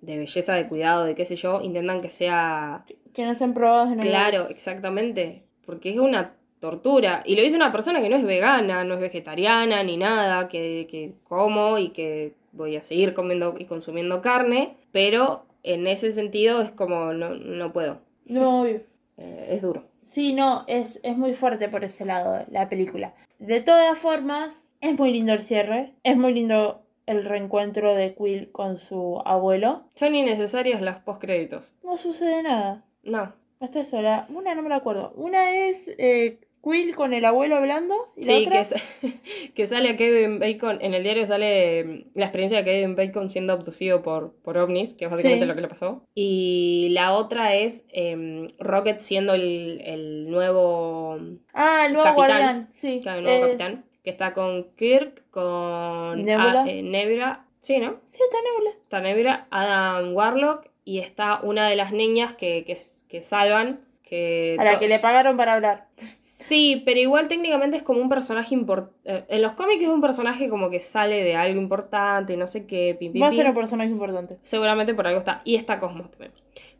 de belleza, de cuidado, de qué sé yo, intentan que sea Que no estén probados en animales. claro, exactamente, porque es una tortura. Y lo dice una persona que no es vegana, no es vegetariana ni nada, que, que como y que voy a seguir comiendo y consumiendo carne, pero en ese sentido es como no, no puedo, No, obvio. Eh, es duro. Sí, no, es, es muy fuerte por ese lado la película. De todas formas, es muy lindo el cierre. Es muy lindo el reencuentro de Quill con su abuelo. Son innecesarias las postcréditos. No sucede nada. No. Hasta eso, la, una no me la acuerdo. Una es eh, Quill con el abuelo hablando. ¿Y la Sí, otra? que, que sale a Kevin Bacon, en el diario sale mm, la experiencia de Kevin Bacon siendo abducido por, por ovnis, que es básicamente Sí. lo que le pasó. Y la otra es em, Rocket siendo el, el nuevo, Ah, el nuevo Capitán. guardián. Sí. claro, el nuevo es- capitán, que está con Kirk, con Nebula. ah, eh, Nebula, sí, ¿no? Sí, está Nebula. Está Nebula, Adam Warlock y está una de las niñas que, que, que salvan. Que A la que le pagaron para hablar. Sí, pero igual técnicamente es como un personaje importante. En los cómics es un personaje como que sale de algo importante, no sé qué, pim, pim, Va a ser un personaje importante. Seguramente por algo está. Y está Cosmos también.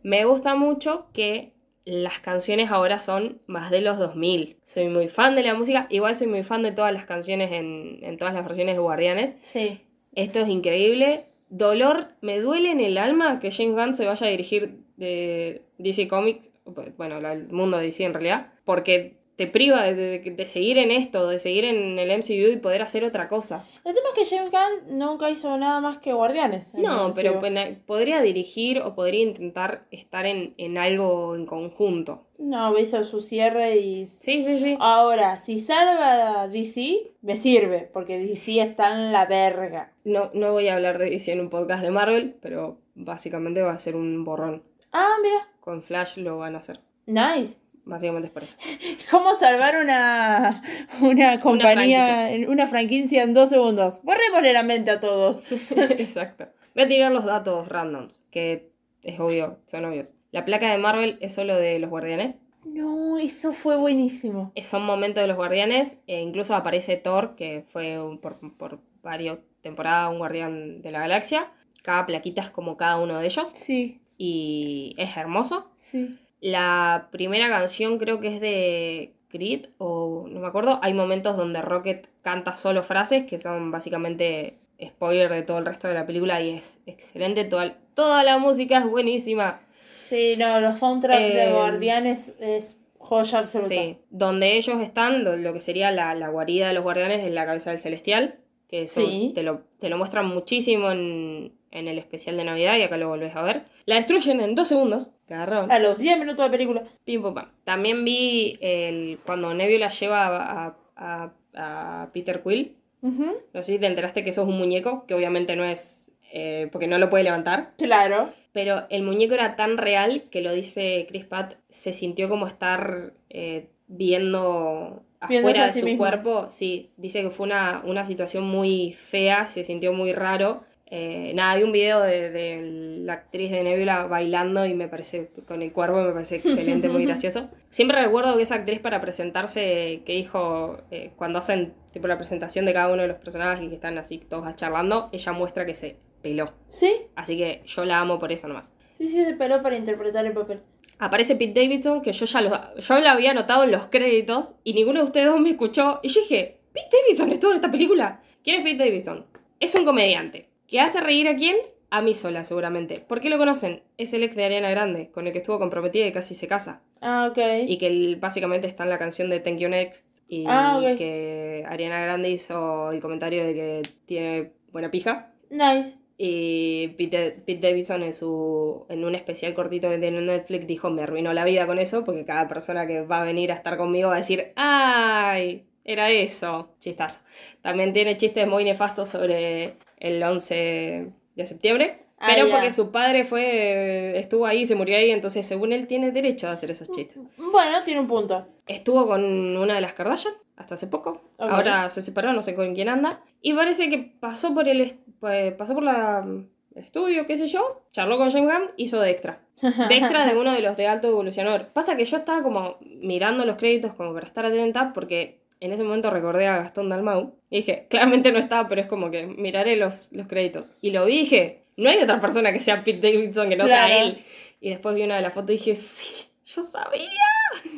Me gusta mucho que las canciones ahora son más de los 2000. Soy muy fan de la música. Igual soy muy fan de todas las canciones en, en todas las versiones de Guardianes. Sí. Esto es increíble. Dolor, me duele en el alma que James Gunn se vaya a dirigir de DC Comics, bueno, la- el mundo de DC en realidad, porque te priva de, de- de seguir en esto, de seguir en el MCU y poder hacer otra cosa. El tema es que James Gunn nunca hizo nada más que Guardianes. No, pero podría dirigir o podría intentar estar en, en algo en conjunto. No, hizo su cierre y... Sí, sí, sí. Ahora, si salva a DC, me sirve, porque DC está en la verga. No, no voy a hablar de DC en un podcast de Marvel, pero básicamente va a ser un borrón. Ah, mira. Con Flash lo van a hacer. Nice. Básicamente es por eso. ¿Cómo salvar una, una compañía, una franquicia en dos segundos? Borrémosle la mente a todos. Exacto. Voy a tirar los datos randoms, que es obvio, son obvios. La placa de Marvel es solo de los guardianes. No, eso fue buenísimo. Eh, Son momentos de los guardianes. E incluso aparece Thor, que fue un- por, por varias temporadas un guardián de la galaxia. Cada plaquita es como cada uno de ellos. Sí, Y es hermoso. sí. La primera canción creo que es de Creed, o no me acuerdo. Hay momentos donde Rocket canta solo frases que son básicamente spoiler de todo el resto de la película y es excelente. Toda, toda la música es buenísima. Sí, no, los soundtracks Eh, de Guardianes es joya absoluta. Sí, donde ellos están, lo, lo que sería la, la guarida de los guardianes es la cabeza del celestial, que eso Sí. te, lo, te lo muestran muchísimo en, en el especial de Navidad y acá lo volvés a ver. La destruyen en dos segundos, agarraron. A los 10 minutos de película. Pim, pum, pam. También vi el, cuando Nebula lleva a, a- a Peter Quill. No sé si te enteraste que eso es un muñeco, que obviamente no es. eh, porque no lo puede levantar. Claro. Pero el muñeco era tan real que lo dice Chris Pratt, se sintió como estar eh, viendo afuera a de sí su mismo. cuerpo. Sí, dice que fue una, una situación muy fea, se sintió muy raro. Eh, nada, vi un video de, de la actriz de Nebula bailando y me parece, con el cuerpo me parece excelente, muy gracioso. Siempre recuerdo que esa actriz para presentarse, que dijo, eh, cuando hacen tipo la presentación de cada uno de los personajes y que están así todos charlando, ella muestra que se peló. ¿Sí? Así que yo la amo por eso nomás. Sí, sí, se peló para interpretar el papel. Aparece Pete Davidson, que yo ya lo, yo lo había notado en los créditos y ninguno de ustedes dos me escuchó. Y yo dije, ¿Pete Davidson estuvo en esta película? ¿Quién es Pete Davidson? Es un comediante. ¿Que hace reír a quién? A mí sola, seguramente. ¿Por qué lo conocen? Es el ex de Ariana Grande, con el que estuvo comprometida y casi se casa. Ah, ok. Y que él básicamente está en la canción de Thank You Next. Y Ah, ok. que Ariana Grande hizo el comentario de que tiene buena pija. Nice. Y Pete, Pete Davidson en, su, en un especial cortito que tiene en Netflix dijo, me arruinó la vida con eso, porque cada persona que va a venir a estar conmigo va a decir, ¡ay! Era eso. Chistazo. También tiene chistes muy nefastos sobre el 11 de septiembre. Ah, Pero ya. porque su padre fue estuvo ahí, se murió ahí, entonces según él tiene derecho a hacer esos chistes. Bueno, tiene un punto. Estuvo con una de las Kardashian hasta hace poco. Ahora se separó, no sé con quién anda. Y parece que pasó por el pues, pasó por la el estudio, qué sé yo. Charló con James Gunn, hizo de extra. De extra de uno de los de alto evolucionador. Pasa que yo estaba como mirando los créditos como para estar atenta porque en ese momento recordé a Gastón Dalmau. Y dije, claramente no estaba, pero es como que miraré los, los créditos. Y lo vi y dije, no hay otra persona que sea Pete Davidson que no Claro. sea él. Y después vi una de las fotos y dije, sí, yo sabía.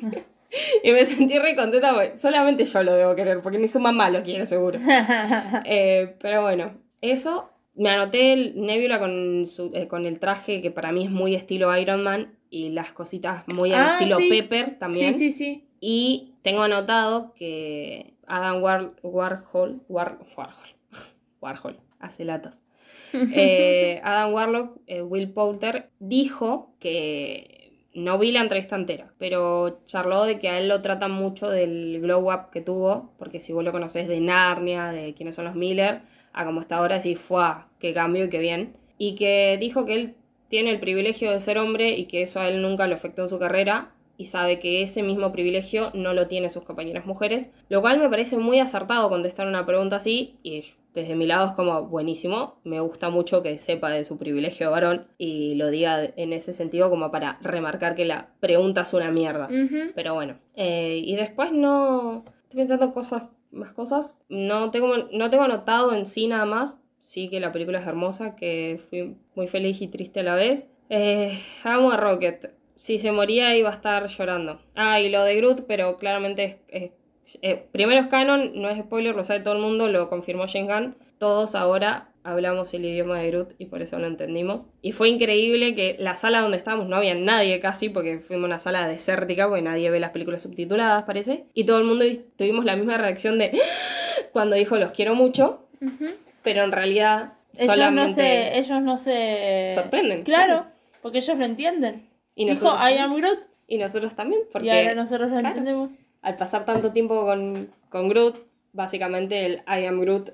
y me sentí re contenta porque solamente yo lo debo querer, porque su mamá lo quiere seguro. Eh, pero bueno, eso. Me anoté el Nebula con, su- eh, con el traje que para mí es muy estilo Iron Man y las cositas muy al Ah, estilo sí. Pepper también. Sí, sí, sí. Y tengo anotado que Adam War- Warhol, War- Warhol, Warhol, hace latas. Eh, Adam Warlock, eh, Will Poulter, dijo que no vi la entrevista entera, pero charló de que a él lo tratan mucho del glow up que tuvo, porque si vos lo conocés de Narnia, de quiénes son los Miller, a como está ahora, sí fue, qué cambio y qué bien. Y que dijo que él tiene el privilegio de ser hombre y que eso a él nunca lo afectó en su carrera y sabe que ese mismo privilegio no lo tienen sus compañeras mujeres, lo cual me parece muy acertado contestar una pregunta así y desde mi lado es como buenísimo, me gusta mucho que sepa de su privilegio de varón y lo diga en ese sentido como para remarcar que la pregunta es una mierda. Pero bueno, eh, y después no... Estoy pensando cosas, más cosas. No tengo, no tengo anotado en sí nada más. Sí que la película es hermosa, que fui muy feliz y triste a la vez. Eh, amo a Rocket. Si se moría iba a estar llorando. Ah, y lo de Groot, pero claramente es eh, primero es canon, no es spoiler, lo sabe todo el mundo, lo confirmó Shengan. Todos ahora hablamos el idioma de Groot y por eso lo entendimos. Y fue increíble que la sala donde estábamos no había nadie casi, porque fuimos una sala desértica, porque nadie ve las películas subtituladas, parece. Y todo el mundo tuvimos la misma reacción de cuando dijo los quiero mucho, pero en realidad ellos no se, ellos no se sorprenden. Claro, porque ellos lo entienden. Y dijo I am Groot. Y nosotros también, porque... Y ahora nosotros lo entendemos al pasar tanto tiempo con, con Groot, básicamente el I am Groot.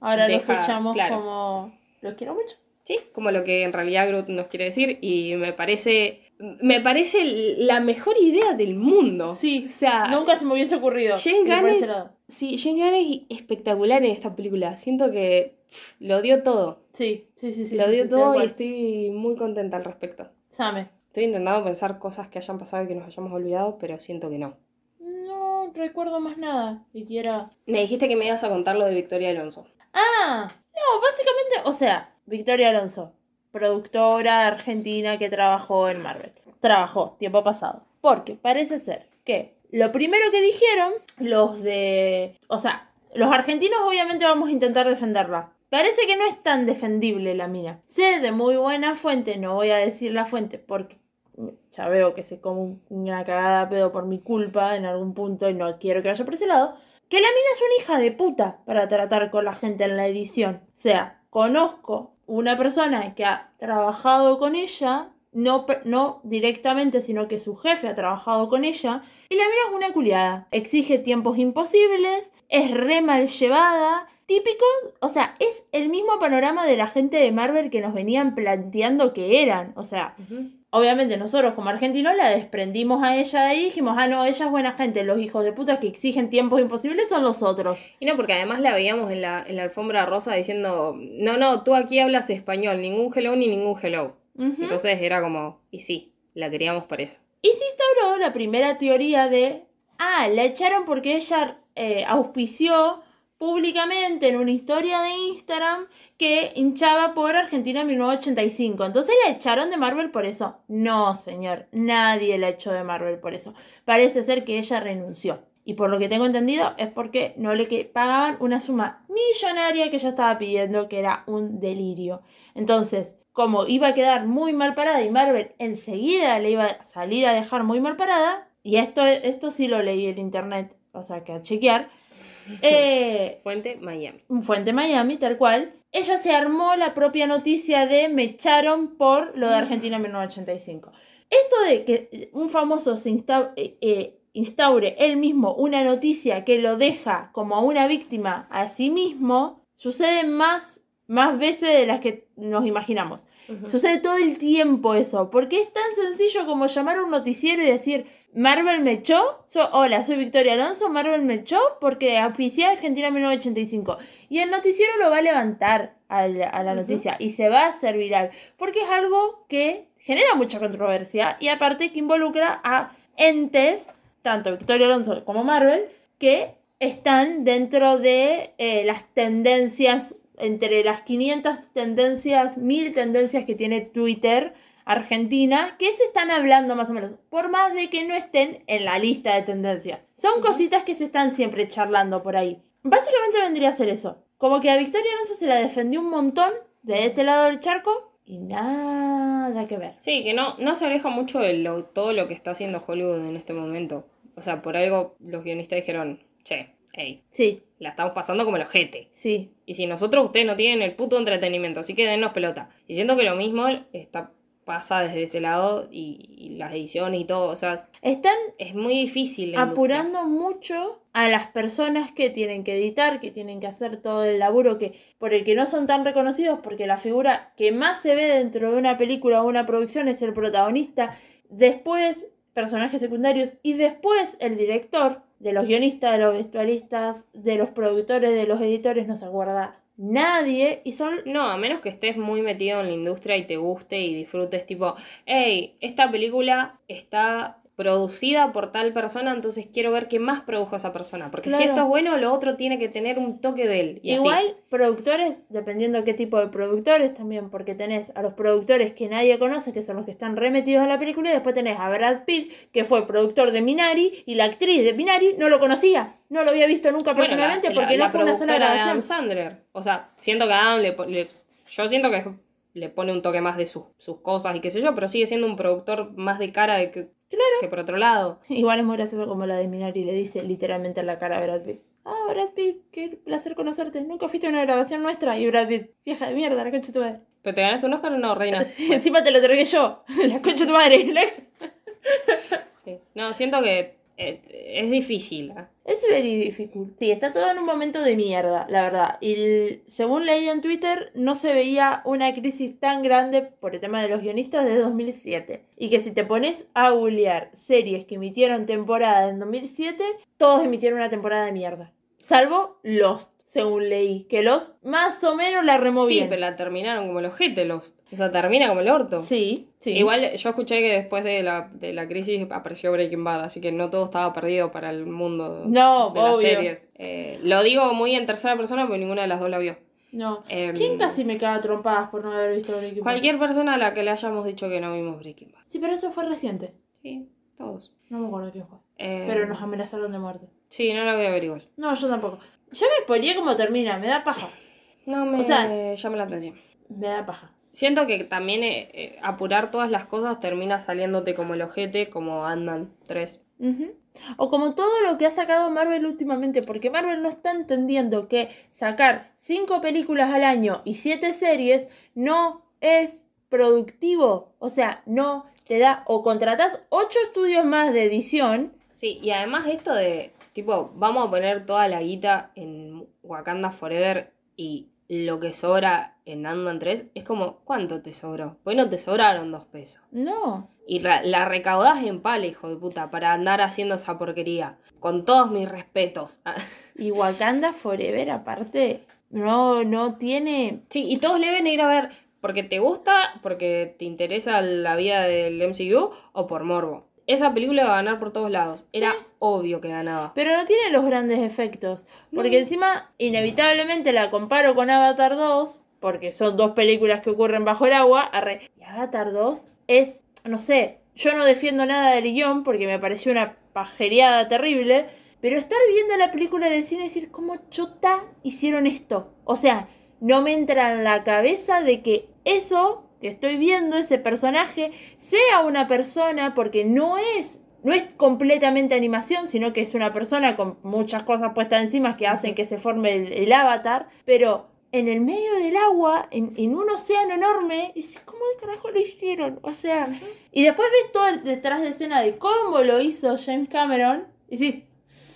Ahora lo escuchamos como. ¿Lo quiero mucho? Sí, como lo que en realidad Groot nos quiere decir. Y me parece. Me parece la mejor idea del mundo. Sí. O sea. Nunca se me hubiese ocurrido. Jane Gunn es, sí, es espectacular en esta película. Siento que lo dio todo. Sí, sí, sí, sí. Lo dio todo y estoy muy contenta al respecto. Same. Estoy intentando pensar cosas que hayan pasado y que nos hayamos olvidado, pero siento que no recuerdo más nada. Siquiera. Me dijiste que me ibas a contar lo de Victoria Alonso. Ah, no, básicamente, o sea, Victoria Alonso, productora argentina que trabajó en Marvel. Trabajó, tiempo pasado. Porque parece ser que lo primero que dijeron los de. O sea, los argentinos obviamente vamos a intentar defenderla. Parece que no es tan defendible la mina. Sé de muy buena fuente, no voy a decir la fuente porque ya veo que se come una cagada pedo por mi culpa en algún punto y no quiero que vaya por ese lado, que la mina es una hija de puta para tratar con la gente en la edición. O sea, conozco una persona que ha trabajado con ella, no, no directamente, sino que su jefe ha trabajado con ella, y la mina es una culiada. Exige tiempos imposibles, es re mal llevada, típico, o sea, es el mismo panorama de la gente de Marvel que nos venían planteando que eran. O sea, obviamente nosotros como argentinos la desprendimos a ella de ahí y dijimos, ah, no, ella es buena gente, los hijos de puta que exigen tiempos imposibles son los otros. Y no, porque además la veíamos en la, en la alfombra rosa diciendo, no, no, tú aquí hablas español, ningún hello ni ningún hello. Entonces era como, y sí, la queríamos por eso. Y se instauró la primera teoría de, ah, la echaron porque ella eh, auspició públicamente en una historia de Instagram que hinchaba por Argentina 1985. Entonces la echaron de Marvel por eso. No, señor, nadie la echó de Marvel por eso. Parece ser que ella renunció. Y por lo que tengo entendido es porque no le pagaban una suma millonaria que ella estaba pidiendo, que era un delirio. Entonces, como iba a quedar muy mal parada y Marvel enseguida le iba a salir a dejar muy mal parada, y esto, esto sí lo leí en internet, o sea que a chequear, eh, Fuente Miami. Fuente Miami, tal cual. Ella se armó la propia noticia de me echaron por lo de Argentina en 1985. Esto de que un famoso se eh, eh, instaure él mismo una noticia que lo deja como una víctima a sí mismo, sucede más, más veces de las que nos imaginamos. Sucede todo el tiempo eso, porque es tan sencillo como llamar a un noticiero y decir, Marvel me echó, hola, soy Victoria Alonso, Marvel me echó porque auspicié a Argentina 1985. Y el noticiero lo va a levantar a la, noticia y se va a hacer viral, porque es algo que genera mucha controversia y aparte que involucra a entes, tanto Victoria Alonso como Marvel, que están dentro de eh, las tendencias entre las 500 tendencias, 1000 tendencias que tiene Twitter Argentina, que se están hablando más o menos, por más de que no estén en la lista de tendencias. Son cositas que se están siempre charlando por ahí. Básicamente vendría a ser eso. Como que a Victoria Alonso se la defendió un montón de este lado del charco y nada que ver. Sí, que no, no se aleja mucho de lo, todo lo que está haciendo Hollywood en este momento. O sea, por algo los guionistas dijeron, che, hey. Sí. La estamos pasando como el ojete. Sí. Y si nosotros, ustedes no tienen el puto entretenimiento, así que dennos pelota. Y siento que lo mismo está pasa desde ese lado y, y las ediciones y todo. O sea, Están es muy difícil. apurando mucho a las personas que tienen que editar, que tienen que hacer todo el laburo que por el que no son tan reconocidos, porque la figura que más se ve dentro de una película o una producción es el protagonista, después personajes secundarios y después el director, de los guionistas, de los vestuaristas, de los productores, de los editores, no se acuerda nadie y son No, a menos que estés muy metido en la industria y te guste y disfrutes, tipo, hey, esta película está producida por tal persona, entonces quiero ver qué más produjo esa persona. Porque si esto es bueno, lo otro tiene que tener un toque de él. Y así. Igual, productores, dependiendo qué tipo de productores también, porque tenés a los productores que nadie conoce, que son los que están remetidos a la película, y después tenés a Brad Pitt, que fue productor de Minari, y la actriz de Minari no lo conocía, no lo había visto nunca Bueno, personalmente la- porque la- no la fue una sola productora de Adam grabación. Sandler. O sea, siento que Adam le- Yo siento que le pone un toque más de sus, sus cosas y qué sé yo, pero sigue siendo un productor más de cara de que, que por otro lado. Igual es muy gracioso como la de Minari le dice literalmente en la cara a Brad Pitt. Ah, Brad Pitt, qué placer conocerte. Nunca fuiste a una grabación nuestra. Y Brad Pitt, vieja de mierda, la concha de tu madre. ¿Pero te ganaste un Oscar o no, reina? Encima te lo entregué yo. La concha de tu madre. Sí. No, siento que es difícil. ¿eh? Es very difficult. Sí, está todo en un momento de mierda, la verdad. Y según leí en Twitter, no se veía una crisis tan grande por el tema de los guionistas desde 2007. Y que si te pones a googlear series que emitieron temporada en 2007, todos emitieron una temporada de mierda. Salvo Lost, según leí. Que Lost más o menos la Sí, removían. pero la terminaron como los ojete, los. O sea, termina como el orto. sí, sí. Igual yo escuché que después de la, de la crisis apareció Breaking Bad, así que no todo estaba perdido para el mundo No, de las obvio. series. Eh, lo digo muy en tercera persona porque ninguna de las dos la vio. No. Em, ¿Quién casi me caga trompadas por no haber visto Breaking Bad? Cualquier persona a la que le hayamos dicho que no vimos Breaking Bad. Sí, pero eso fue reciente. Sí, todos. No me acuerdo quién fue. Eh, Pero nos amenazaron de muerte. Sí, no la voy a ver igual. No, yo tampoco. Ya me spoileé cómo termina, me da paja. No me O sea- llama la atención. Me da paja. Siento que también eh, eh, apurar todas las cosas termina saliéndote como el ojete, como Ant-Man 3. Ujú. O como todo lo que ha sacado Marvel últimamente, porque Marvel no está entendiendo que sacar cinco películas al año y siete series no es productivo. O sea, no te da. O contratás ocho estudios más de edición. Sí, y además esto de, tipo, vamos a poner toda la guita en Wakanda Forever y lo que sobra en Ant-Man 3 es como, ¿cuánto te sobró? Pues no te sobraron dos pesos. No. Y la, la recaudás en pala, hijo de puta, para andar haciendo esa porquería. Con todos mis respetos. Y Wakanda Forever, aparte, no, no tiene. Sí, y todos le deben ir a ver porque te gusta, porque te interesa la vida del MCU o por morbo. Esa película va a ganar por todos lados. Era obvio que ganaba. Pero no tiene los grandes efectos. Porque encima, inevitablemente la comparo con Avatar 2. Porque son dos películas que ocurren bajo el agua. arre. Y Avatar 2 es, no sé, yo no defiendo nada del guion porque me pareció una pajereada terrible. Pero estar viendo la película en el cine y decir, ¿cómo chota hicieron esto? O sea, no me entra en la cabeza de que eso estoy viendo, ese personaje, sea una persona, porque no es, no es completamente animación, sino que es una persona con muchas cosas puestas encima que hacen que se forme el, el avatar, pero en el medio del agua, en, en un océano enorme, y dices, ¿cómo el carajo lo hicieron? O sea, y después ves todo el detrás de escena de cómo lo hizo James Cameron, y dices,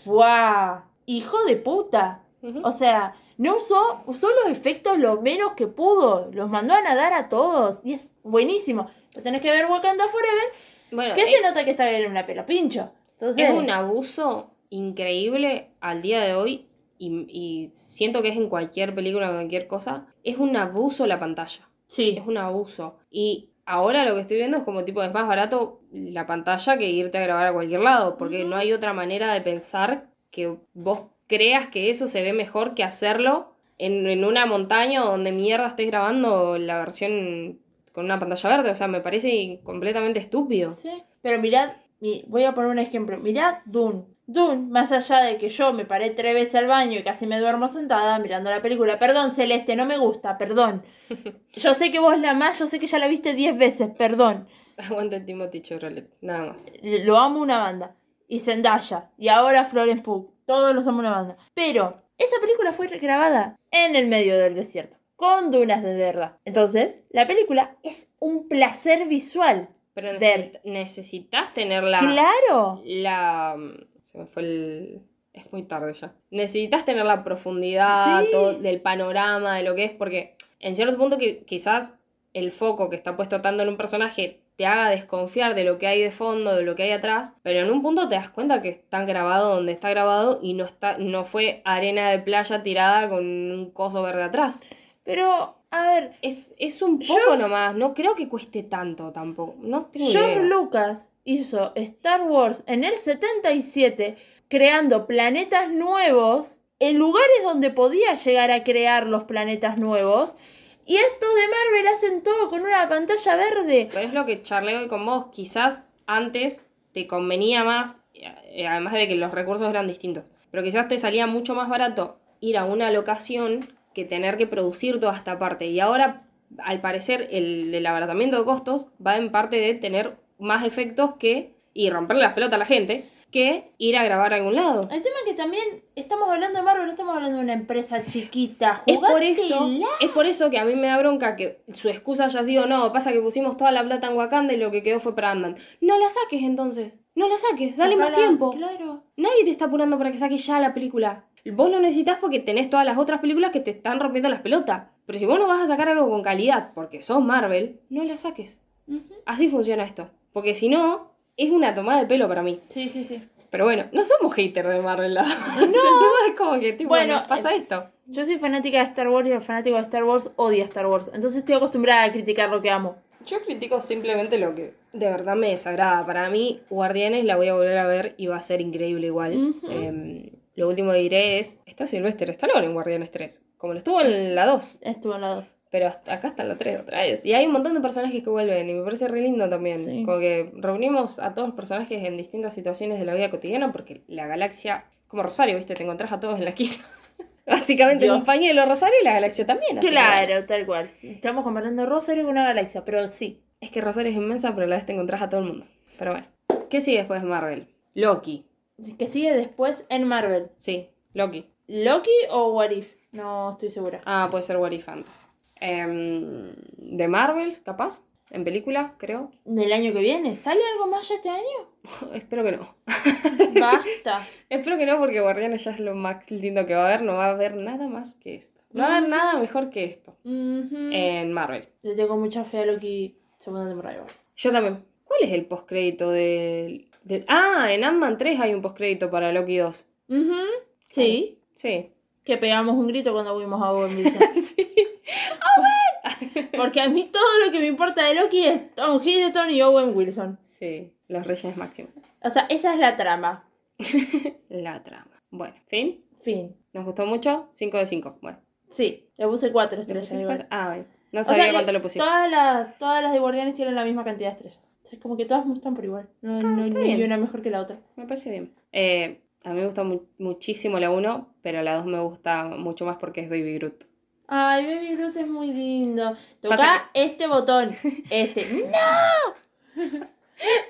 ¡fuah! ¡Hijo de puta! O sea, no usó, usó los efectos lo menos que pudo. Los mandó a nadar a todos. Y es buenísimo. Pero tenés que ver Wakanda Forever. Bueno, Que se nota que está en una pela pincho. Entonces, es un abuso increíble al día de hoy. Y, y siento que es en cualquier película o cualquier cosa. Es un abuso la pantalla. Sí. Es un abuso. Y ahora lo que estoy viendo es como tipo, es más barato la pantalla que irte a grabar a cualquier lado, porque no hay otra manera de pensar que vos creas que eso se ve mejor que hacerlo en, en una montaña donde mierda estés grabando la versión con una pantalla verde. O sea, me parece completamente estúpido. Sí. Pero mirad, mi- voy a poner un ejemplo. Mirad Dune. Dune, más allá de que yo me paré tres veces al baño y casi me duermo sentada mirando la película. Perdón, Celeste, no me gusta, perdón. Yo sé que vos la amás, yo sé que ya la viste diez veces, perdón. Aguante Timothy Chevrolet, nada más. lo amo una banda. Y Zendaya. Y ahora Florence Pugh. Todos los amo una banda. Pero esa película fue grabada en el medio del desierto. con dunas de verdad. Entonces, la película es un placer visual. Pero necesitas tener la... Claro. la se me fue el es muy tarde ya necesitas tener la profundidad Sí. todo del panorama de lo que es porque en cierto punto que quizás el foco que está puesto tanto en un personaje te haga desconfiar de lo que hay de fondo de lo que hay atrás pero en un punto te das cuenta que está grabado donde está grabado y no está no fue arena de playa tirada con un coso verde atrás Pero, a ver, es, es un poco nomás no creo que cueste tanto tampoco no tengo George idea Lucas hizo Star Wars en el 77 creando planetas nuevos en lugares donde podía llegar a crear los planetas nuevos. Y estos de Marvel hacen todo con una pantalla verde. Pero es lo que charlé hoy con vos. Quizás antes te convenía más, eh, además de que los recursos eran distintos, pero quizás te salía mucho más barato ir a una locación que tener que producir toda esta parte. Y ahora, al parecer, el, el abaratamiento de costos va en parte de tener más efectos que, y romperle las pelotas a la gente, que ir a grabar a algún lado. El tema es que también estamos hablando de Marvel, no estamos hablando de una empresa chiquita. Es por eso, es por eso que a mí me da bronca que su excusa haya sido, no, pasa que pusimos toda la plata en Wakanda y lo que quedó fue para Ant-Man. No la saques entonces, no la saques, dale más tiempo. Claro. Nadie te está apurando para que saques ya la película. Vos lo necesitas porque tenés todas las otras películas que te están rompiendo las pelotas. Pero si vos no vas a sacar algo con calidad porque sos Marvel, no la saques. Así funciona esto. Porque si no, es una tomada de pelo para mí. Sí, sí, sí. Pero bueno, no somos haters de Marvel. No. es como que, tipo, Bueno, pasa eh, esto. Yo soy fanática de Star Wars y el fanático de Star Wars odia Star Wars. Entonces estoy acostumbrada a criticar lo que amo. Yo critico simplemente lo que de verdad me desagrada. Para mí, Guardianes la voy a volver a ver y va a ser increíble igual. Em, lo último que diré es, está Sylvester Stallone en Guardianes 3, como lo estuvo en la 2. Estuvo en la 2. Pero hasta acá está en la 3 otra vez. Y hay un montón de personajes que vuelven y me parece re lindo también. Sí. Como que reunimos a todos los personajes en distintas situaciones de la vida cotidiana porque la galaxia, como Rosario, ¿viste? Te encontrás a todos en la esquina. Básicamente Dios. de los Rosario y la galaxia también. que- Claro, tal cual. Estamos comparando Rosario con una galaxia, pero sí. Es que Rosario es inmensa, pero a la vez te encontrás a todo el mundo. Pero bueno. ¿Qué sigue después de Marvel? Loki. Que sigue después en Marvel. Sí, Loki. ¿Loki o What If? No estoy segura. Ah, puede ser What If antes. Em, de Marvels, capaz. En película, creo. ¿Del año que viene? ¿Sale algo más ya este año? Espero que no. Basta. Espero que no, porque Guardianes ya es lo más lindo que va a haber. No va a haber nada más que esto. No va a haber nada mejor que esto. En Marvel. Le tengo mucha fe a Loki segunda temporada. Yo también. ¿Cuál es el postcrédito del, del- Ah, en Ant-Man 3 hay un postcrédito para Loki 2. Ujú. Sí. Sí. Que pegamos un grito cuando vimos a Owen Wilson. sí. Porque a mí todo lo que me importa de Loki es Tom Hiddleston y Owen Wilson. Sí, los Reyes Máximos. O sea, esa es la trama. La trama. Bueno, fin. Fin. ¿Nos gustó mucho? 5 de 5. Bueno. Sí, le puse cuatro ¿Le estrellas. Ah, bien. No O sabía sea, cuánto le pusiste. Todas las, todas las de Guardianes tienen la misma cantidad de estrellas. O sea, es como que todas me gustan por igual. No, no, está no hay una mejor que la otra. Me parece bien. Eh, a mí me gusta mu- muchísimo la 1, pero la 2 me gusta mucho más porque es Baby Groot. Ay, Baby Groot es muy lindo. Toca este botón. Este. ¡No!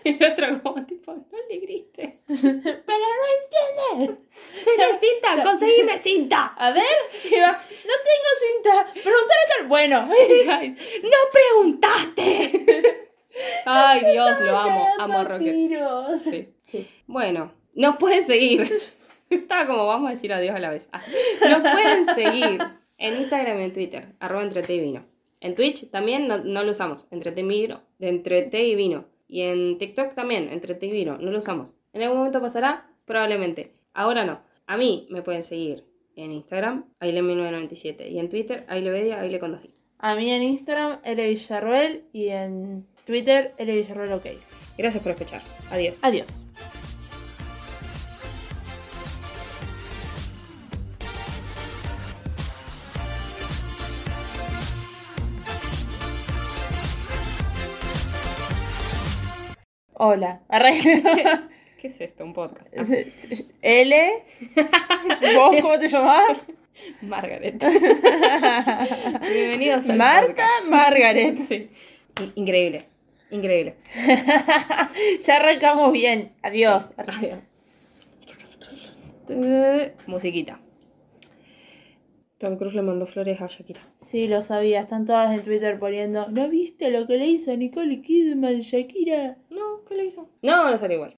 Y el otro como tipo, no le grites. Pero no entiende. Pero cinta, conseguime cinta. A ver. No tengo cinta. Pregúntale tal. Bueno. No preguntaste. Ay, Dios, lo amo. Amo a Rocket. Sí. Sí. Bueno, nos pueden seguir. Estaba como vamos a decir adiós a la vez. Ah, Nos pueden seguir en Instagram y en Twitter, arroba entrete y vino. En Twitch también no, no lo usamos, entrete y vino. Y en TikTok también, entrete y vino, no lo usamos. En algún momento pasará, probablemente. Ahora no. A mí me pueden seguir en Instagram, aile1997, y en Twitter, ailevedia, aile con dos i. A mí en Instagram, L. Villarroel. Y en Twitter, L. Villarroel, ok. Gracias por escuchar. Adiós. Adiós. Hola. Arranca. ¿Qué es esto? Un podcast. Ah, L. ¿Vos cómo te llamás? Margaret. Bienvenidos al Marta podcast. Margaret. Sí. In- Increíble. Increíble. Ya arrancamos bien. Adiós. Adiós. Musiquita. Tom Cruise le mandó flores a Shakira. Sí, lo sabía. Están todas en Twitter poniendo. ¿No viste lo que le hizo Nicole Kidman, Shakira? No, ¿qué le hizo? No, no salió igual.